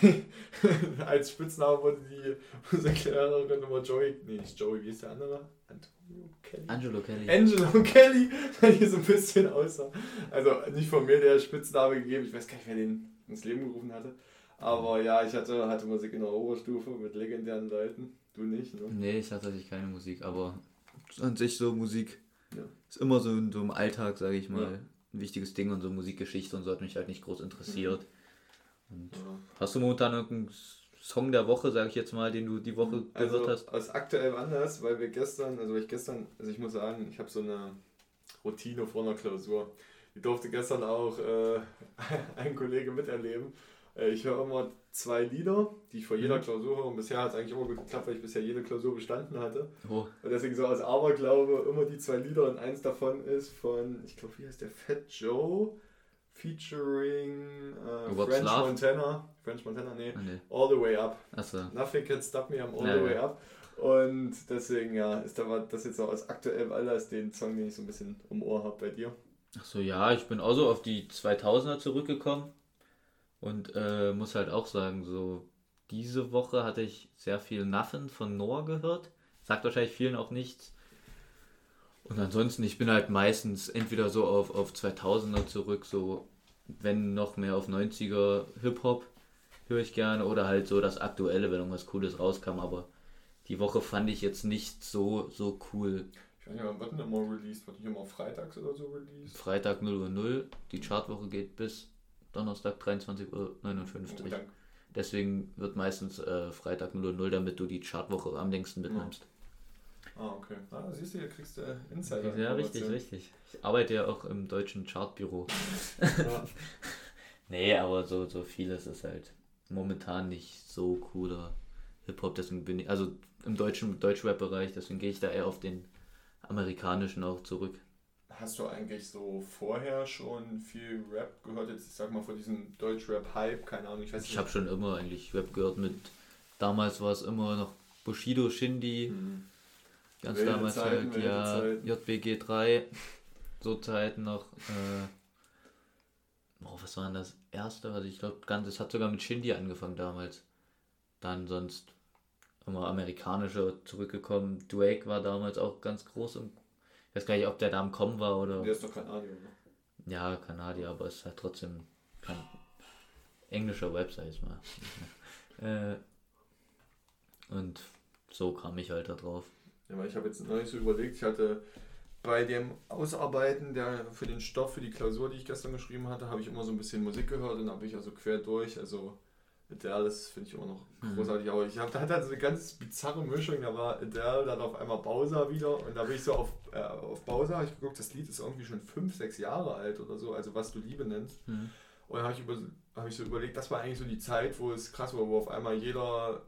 als Spitzname wurde die Musiklehrerin immer Joey. Nee, nicht Joey, wie ist der andere? Kelly. Angelo Kelly. Angelo Kelly, der hier so ein bisschen aussah. Also nicht von mir der Spitzname gegeben. Ich weiß gar nicht, wer den ins Leben gerufen hatte. Aber ja, ich hatte, hatte Musik in der Oberstufe mit legendären Leuten. Du nicht, ne? Nee, ich hatte tatsächlich keine Musik, aber an sich so Musik ja. Ist immer so, in so im Alltag, sage ich mal, ja. ein wichtiges Ding und so Musikgeschichte und so hat mich halt nicht groß interessiert. Mhm. Und ja. Hast du momentan irgendeinen Song der Woche, sage ich jetzt mal, den du die Woche also, gehört hast? Aus aktuell anders, weil wir gestern, also ich gestern, also ich muss sagen, ich habe so eine Routine vor einer Klausur. Die durfte gestern auch äh, ein Kollege miterleben. Äh, ich höre immer zwei Lieder, die ich vor jeder mhm. Klausur höre. Und bisher hat es eigentlich immer gut geklappt, weil ich bisher jede Klausur bestanden hatte. Oh. Und deswegen so als Aberglaube immer die zwei Lieder. Und eins davon ist von, ich glaube, wie heißt der? Fat Joe featuring äh, French Love? Montana. French Montana, nee. Oh, nee. All the Way Up. Achso. Nothing Can Stop Me, I'm All ja, the Way ja. Up. Und deswegen, ja, ist da das jetzt auch aus aktuellem Anlass den Song, den ich so ein bisschen um Ohr habe bei dir. Achso, ja, ich bin auch so auf die 2000er zurückgekommen. Und äh, muss halt auch sagen, so diese Woche hatte ich sehr viel Nothing von Noah gehört. Sagt wahrscheinlich vielen auch nichts. Und ansonsten, ich bin halt meistens entweder so auf, auf 2000er zurück, so wenn noch mehr auf 90er Hip-Hop höre ich gerne oder halt so das Aktuelle, wenn irgendwas Cooles rauskam, aber die Woche fand ich jetzt nicht so, so cool. Ich weiß nicht, wann wird denn immer released? Wird nicht immer freitags oder so released? Freitag 0 Uhr 0, die Chartwoche geht bis Donnerstag 23.59 Uhr. Oh, dank. Deswegen wird meistens äh, Freitag 0 Uhr 0, damit du die Chartwoche am längsten mitnimmst. Ah, okay. Ah, siehst du, hier kriegst du äh, Insider. Ja, richtig, richtig. Ich arbeite ja auch im deutschen Chartbüro. Ja. Nee, aber so, so vieles ist halt momentan nicht so cooler Hip-Hop, deswegen bin ich, also im deutschen Deutschrap-Bereich, deswegen gehe ich da eher auf den amerikanischen auch zurück. Hast du eigentlich so vorher schon viel Rap gehört? Jetzt, ich sag mal, vor diesem Deutsch-Rap-Hype, keine Ahnung, ich weiß nicht. Ich habe schon immer eigentlich Rap gehört mit, damals war es immer noch Bushido, Shindy, Mhm. Ganz Wilde damals Zeiten, halt, ja. JBG 3, so Zeiten noch, äh, oh, was war denn das erste? Also ich glaube, ganz, es hat sogar mit Shindy angefangen damals. Dann sonst immer amerikanischer zurückgekommen. Drake war damals auch ganz groß und ich weiß gar nicht, ob der da am Kommen war oder. Der ist doch kein Adio, ne? Ja, Kanadier, aber es ist halt trotzdem kein englischer Website mal. äh, und so kam ich halt da drauf. Ja, weil ich habe jetzt noch nicht so überlegt, ich hatte bei dem Ausarbeiten der für den Stoff, für die Klausur, die ich gestern geschrieben hatte, habe ich immer so ein bisschen Musik gehört und habe ich also quer durch, also Adele, das finde ich immer noch Mhm. großartig, aber ich habe da hat halt so eine ganz bizarre Mischung, da war Adele, dann auf einmal Bowser wieder und da bin ich so auf, äh, auf Bowser, ich geguckt, das Lied ist irgendwie schon 5, 6 Jahre alt oder so, also was du Liebe nennst. Hm. Und dann habe ich, über, hab ich so überlegt, das war eigentlich so die Zeit, wo es krass war, wo auf einmal jeder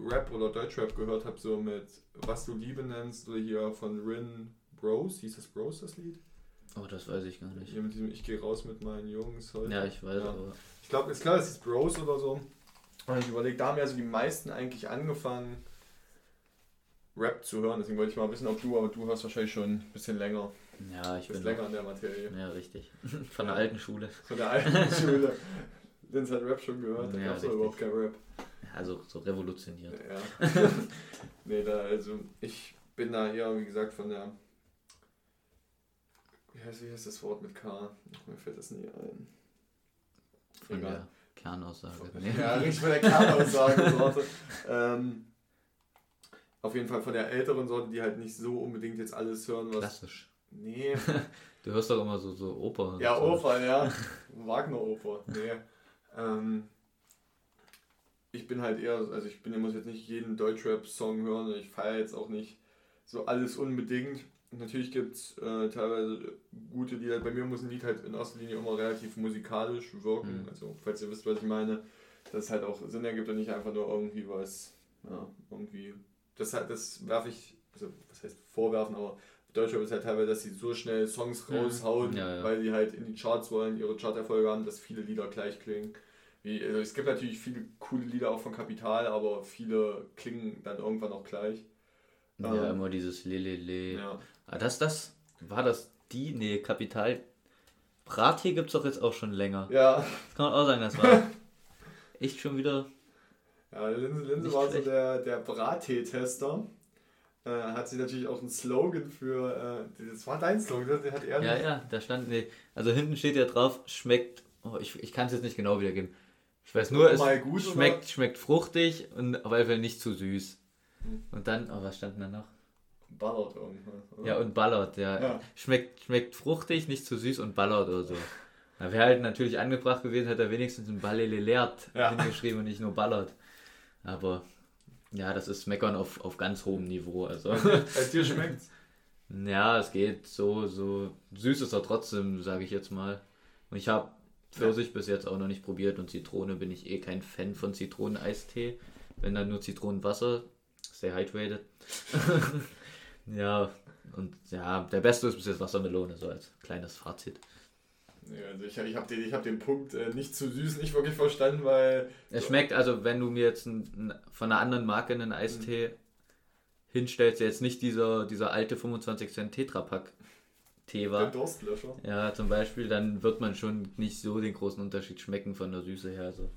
Rap oder Deutschrap gehört hat, so mit Was du Liebe nennst, oder hier von Rin Bros, hieß das Bros das Lied? Oh, das weiß ich gar nicht. Hier mit diesem Ich gehe raus mit meinen Jungs heute. Ja, ich weiß, Ja. aber. Ich glaube, ist klar, es ist Bros oder so. Und ich überlegt, da haben ja so die meisten eigentlich angefangen, Rap zu hören. Deswegen wollte ich mal wissen, ob du, aber du hast wahrscheinlich schon ein bisschen länger, Ja, ich bist bin. länger in der Materie. Ja, richtig. Von der alten Schule. Von der alten Schule. Linz hat Rap schon gehört, da Ja, gab es überhaupt kein Rap. Also so revolutioniert. Ja. nee, da, also ich bin da eher, wie gesagt, von der. Wie heißt, wie heißt das Wort mit K? Mir fällt das nie ein. Von Egal. der Kernaussage. Von- Nee. Ja, richtig von der Kernaussage-Sorte. ähm, auf jeden Fall von der älteren Sorte, die halt nicht so unbedingt jetzt alles hören, was. Klassisch. Nee. Du hörst doch immer so, so Oper. Ja, so. Oper, ja. Wagner-Oper. Nee. Ähm, ich bin halt eher, also ich bin, ich muss jetzt nicht jeden Deutschrap-Song hören, ich feiere jetzt auch nicht so alles unbedingt. Natürlich gibt es äh, teilweise gute Lieder. Bei mir muss ein Lied halt in erster Linie immer relativ musikalisch wirken. Mhm. Also, falls ihr wisst, was ich meine, dass es halt auch Sinn ergibt und nicht einfach nur irgendwie was, ja, irgendwie. Das, das werfe ich, also was heißt vorwerfen, aber Deutschrap ist halt teilweise, dass sie so schnell Songs Mhm. raushauen, Ja, ja. weil die halt in die Charts wollen, ihre Charterfolge haben, dass viele Lieder gleich klingen. Wie, also es gibt natürlich viele coole Lieder auch von Kapital, aber viele klingen dann irgendwann auch gleich. Ja, Ähm, immer dieses Lelele. Ja. Ah, das, das, war das die? Nee, Kapital. Brat hier gibt's doch jetzt auch schon länger. Ja, Das kann man auch sagen, das war echt schon wieder. ja Linse, Linse war so schlecht. der, der Brattee-Tester. Äh, hat sie natürlich auch einen Slogan für, äh, das war dein Slogan, den hat er Ja, nicht. ja, da stand, nee, also hinten steht ja drauf, schmeckt, oh, ich, ich kann es jetzt nicht genau wiedergeben. Ich weiß nur, es gut, schmeckt, schmeckt fruchtig und auf jeden Fall nicht zu süß. Und dann, oh, was stand denn da noch? Ballert irgendwann. oder? Ja, und ballert, ja. Ja. Schmeckt, schmeckt fruchtig, nicht zu süß und ballert oder so. Da wäre halt natürlich angebracht gewesen, hätte er wenigstens ein Ballelelert Ja. hingeschrieben und nicht nur ballert. Aber ja, das ist Meckern auf, auf ganz hohem Niveau. Also Bei dir schmeckt's. ja, es geht so, so süß ist er trotzdem, sage ich jetzt mal. Und ich habe Pfirsich bis jetzt auch noch nicht probiert und Zitrone bin ich eh kein Fan von Zitroneneistee. Wenn dann nur Zitronenwasser. Stay hydrated. ja, und ja, der beste ist bis jetzt Wassermelone, so als kleines Fazit. Ja, also ich, ich habe den, ich hab den Punkt äh, nicht zu süß nicht wirklich verstanden, weil Es schmeckt, also wenn du mir jetzt ein, ein, von einer anderen Marke einen Eistee hinstellst, der jetzt nicht dieser, dieser alte 25 Cent Tetrapack Tee der war, Durstlöscher. ja zum Beispiel, dann wird man schon nicht so den großen Unterschied schmecken von der Süße her. So.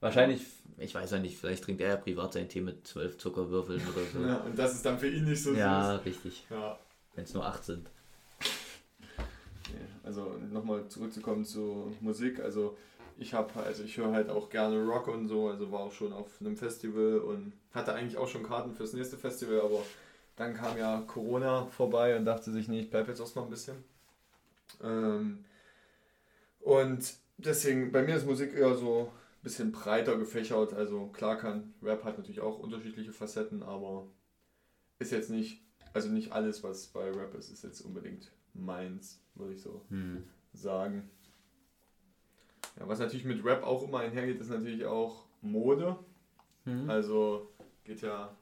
Wahrscheinlich, ich weiß ja nicht, vielleicht trinkt er ja privat seinen Tee mit zwölf Zuckerwürfeln oder so. Ja, und das ist dann für ihn nicht so ja, süß. richtig. Ja, Wenn es nur acht sind. Also nochmal zurückzukommen zu Musik, also ich habe, also ich höre halt auch gerne Rock und so, also war auch schon auf einem Festival und hatte eigentlich auch schon Karten fürs nächste Festival, aber dann kam ja Corona vorbei und dachte sich, nee, ich bleib jetzt erstmal ein bisschen. Ähm, und deswegen, bei mir ist Musik eher so ein bisschen breiter gefächert, also klar kann, Rap hat natürlich auch unterschiedliche Facetten, aber ist jetzt nicht, also nicht alles, was bei Rap ist, ist jetzt unbedingt meins, würde ich so Hm. sagen. Ja, was natürlich mit Rap auch immer einhergeht, ist natürlich auch Mode. Hm. Also geht ja,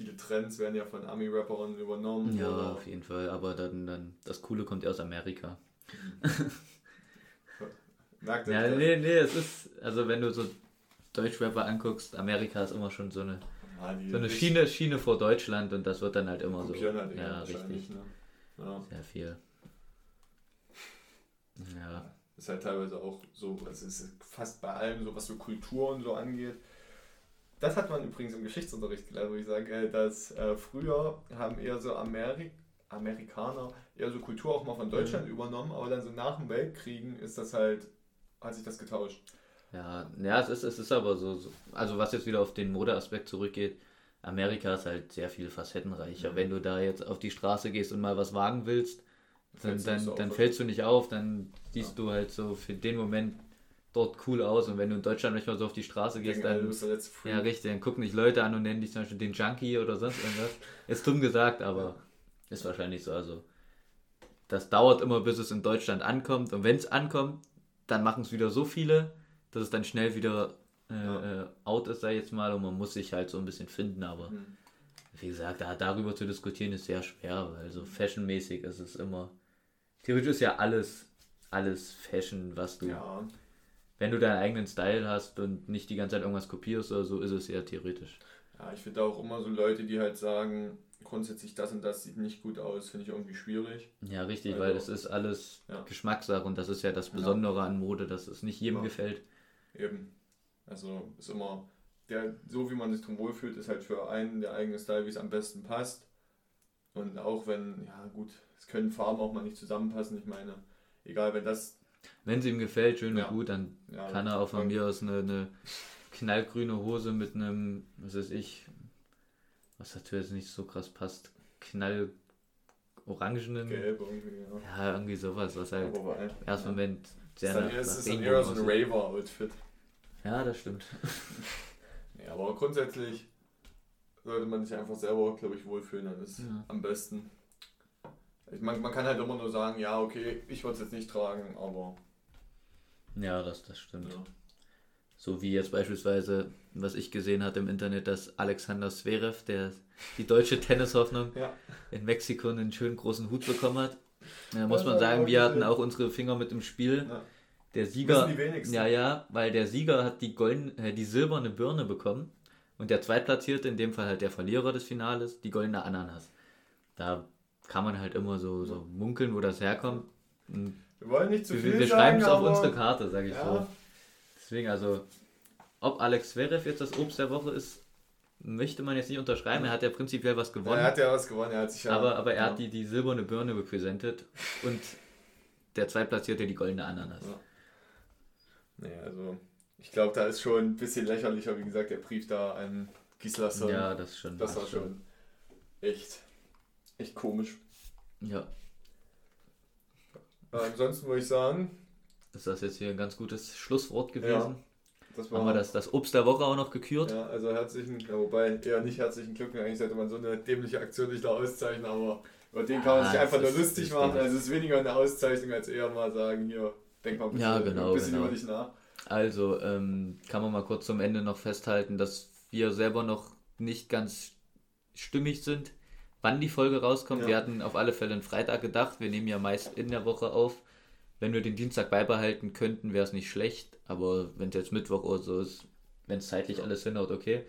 viele Trends werden ja von Ami-Rappern übernommen. Ja, oder- auf jeden Fall. Aber dann, dann das Coole kommt ja aus Amerika. Merkt ihr Ja, das? nee, nee, es ist, also wenn du so Deutschrapper anguckst, Amerika ist immer schon so eine, die so eine Schiene, Schiene vor Deutschland und das wird dann halt immer so. halt Ja, richtig. Ne? Ja, Sehr viel. Ja. ist halt teilweise auch so, es ist fast bei allem so, was so Kultur und so angeht. Das hat man übrigens im Geschichtsunterricht gelernt, wo ich sage, äh, dass äh, früher haben eher so Ameri Amerikaner eher so Kultur auch mal von Deutschland Mhm. übernommen, aber dann so nach dem Weltkriegen ist das halt, hat sich das getauscht. Ja, ja, es ist, es ist aber so, so, also was jetzt wieder auf den Modeaspekt zurückgeht, Amerika ist halt sehr viel facettenreicher. Mhm. Wenn du da jetzt auf die Straße gehst und mal was wagen willst, dann, Fällst dann, dann fällst du nicht auf, dann siehst du halt so für den Moment dort cool aus und wenn du in Deutschland manchmal so auf die Straße gehst, dann ja richtig, dann gucken dich Leute an und nennen dich zum Beispiel den Junkie oder sonst irgendwas. Ist dumm gesagt, aber ist wahrscheinlich so. Also das dauert immer, bis es in Deutschland ankommt und wenn es ankommt, dann machen es wieder so viele, dass es dann schnell wieder äh, Ja. äh, out ist, sag ich jetzt mal, und man muss sich halt so ein bisschen finden, aber Hm. wie gesagt, da, darüber zu diskutieren ist sehr schwer, weil so fashionmäßig ist es immer. Theoretisch ist ja alles, alles Fashion, was du. Ja, Wenn du deinen eigenen Style hast und nicht die ganze Zeit irgendwas kopierst oder so, ist es ja theoretisch. ja, ich finde auch immer so Leute, die halt sagen, grundsätzlich das und das sieht nicht gut aus, finde ich irgendwie schwierig. Ja, richtig, Also, weil es ist alles ja. Geschmackssache und das ist ja das Besondere an Mode, dass es nicht jedem Ja. gefällt. Eben. Also ist immer, der, so wie man sich drum wohlfühlt, ist halt für einen der eigene Style, wie es am besten passt. Und auch wenn, ja gut, es können Farben auch mal nicht zusammenpassen, ich meine, egal, wenn das, Wenn es ihm gefällt, schön Ja. und gut, dann ja, kann er auch von dann- mir aus eine, eine knallgrüne Hose mit einem, was weiß ich, was natürlich nicht so krass passt, knall orangenen, Gelb irgendwie, ja. ja, irgendwie sowas, was halt ersten ja. Moment sehr Ist dann, nach, nach ist dann Regenbogen eher so ein. Raver-Outfit. Ja, das stimmt. Nee, aber grundsätzlich sollte man sich einfach selber, glaube ich, wohlfühlen, dann ist Ja. am besten. Ich, man, man kann halt immer nur sagen, ja, okay, ich würde es jetzt nicht tragen, aber Ja, das, das stimmt. ja. So wie jetzt beispielsweise, was ich gesehen hatte im Internet, dass Alexander Zverev, der die deutsche Tennishoffnung ja. in Mexiko einen schönen großen Hut bekommen hat. Da muss man sagen, wir hatten auch unsere Finger mit im Spiel. ja. Der Sieger, ja, ja, weil der Sieger hat die, golden, äh, die silberne Birne bekommen und der Zweitplatzierte, in dem Fall halt der Verlierer des Finales, die goldene Ananas. Da kann man halt immer so, so munkeln, wo das herkommt. Und Wir wollen nicht zu wir viel wir sagen, schreiben es auf unsere Karte, sage ich Ja. so. Deswegen, also, ob Alex Zverev jetzt das Obst der Woche ist, möchte man jetzt nicht unterschreiben. Er hat ja prinzipiell was Ja, gewonnen. er hat ja was gewonnen, er hat sich ja. aber, aber er hat die, die silberne Birne repräsentiert und der Zweitplatzierte die goldene Ananas. Ja. Nee, also ich glaube, da ist schon ein bisschen lächerlicher, wie gesagt, der Brief da an Gislason. Ja, das schon. das war schon echt, echt komisch. Ja, Äh, ansonsten würde ich sagen, ist das jetzt hier ein ganz gutes Schlusswort gewesen. das war. Haben wir das, das Obst der Woche auch noch gekürt? Ja, also herzlichen, ja, wobei eher nicht herzlichen Glückwunsch. Eigentlich sollte man so eine dämliche Aktion nicht da auszeichnen, aber über den kann man Ah, sich einfach das nur lustig das machen. Also es ist weniger eine Auszeichnung als eher mal sagen, hier, denk mal ein bisschen, Ja, genau, ein bisschen genau. über dich nach. Also, ähm, kann man mal kurz zum Ende noch festhalten, dass wir selber noch nicht ganz stimmig sind, wann die Folge rauskommt. Ja. Wir hatten auf alle Fälle einen Freitag gedacht. Wir nehmen ja meist in der Woche auf. Wenn wir den Dienstag beibehalten könnten, wäre es nicht schlecht. Aber wenn es jetzt Mittwoch oder so ist, wenn es zeitlich Ja. alles hinhaut, okay.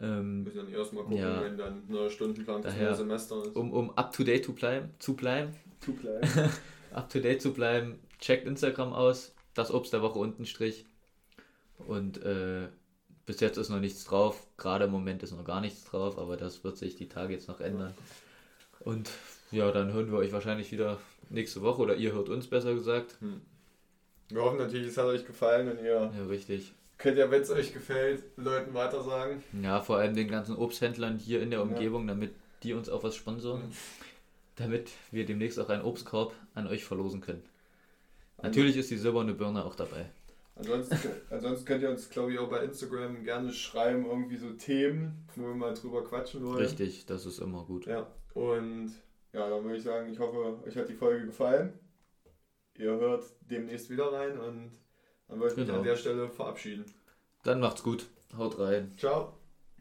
Ähm, müssen dann erstmal gucken, Ja. wenn dann neuer Stundenplan Daher, neue Semester ist. um, um up to date zu bleiben, zu bleiben, Zu klein. up to date zu bleiben, checkt Instagram aus, das Obst der Woche unten Strich. Und äh, bis jetzt ist noch nichts drauf. Gerade im Moment ist noch gar nichts drauf, aber das wird sich die Tage jetzt noch ändern. Und ja, dann hören wir euch wahrscheinlich wieder nächste Woche oder ihr hört uns besser gesagt. Hm. Wir hoffen natürlich, es hat euch gefallen und ihr Ja, richtig. könnt ja, wenn es euch gefällt, Leuten weitersagen. Ja, vor allem den ganzen Obsthändlern hier in der Umgebung, damit die uns auch was sponsoren. Mhm. Damit wir demnächst auch einen Obstkorb an euch verlosen können. Natürlich ist die silberne Birne auch dabei. Ansonsten, ansonsten könnt ihr uns, glaube ich, auch bei Instagram gerne schreiben, irgendwie so Themen, wo wir mal drüber quatschen wollen. Richtig, das ist immer gut. Ja, und ja, dann würde ich sagen, ich hoffe, euch hat die Folge gefallen. Ihr hört demnächst wieder rein und dann würde ich mich Genau. an der Stelle verabschieden. Dann macht's gut. Haut rein. Ciao.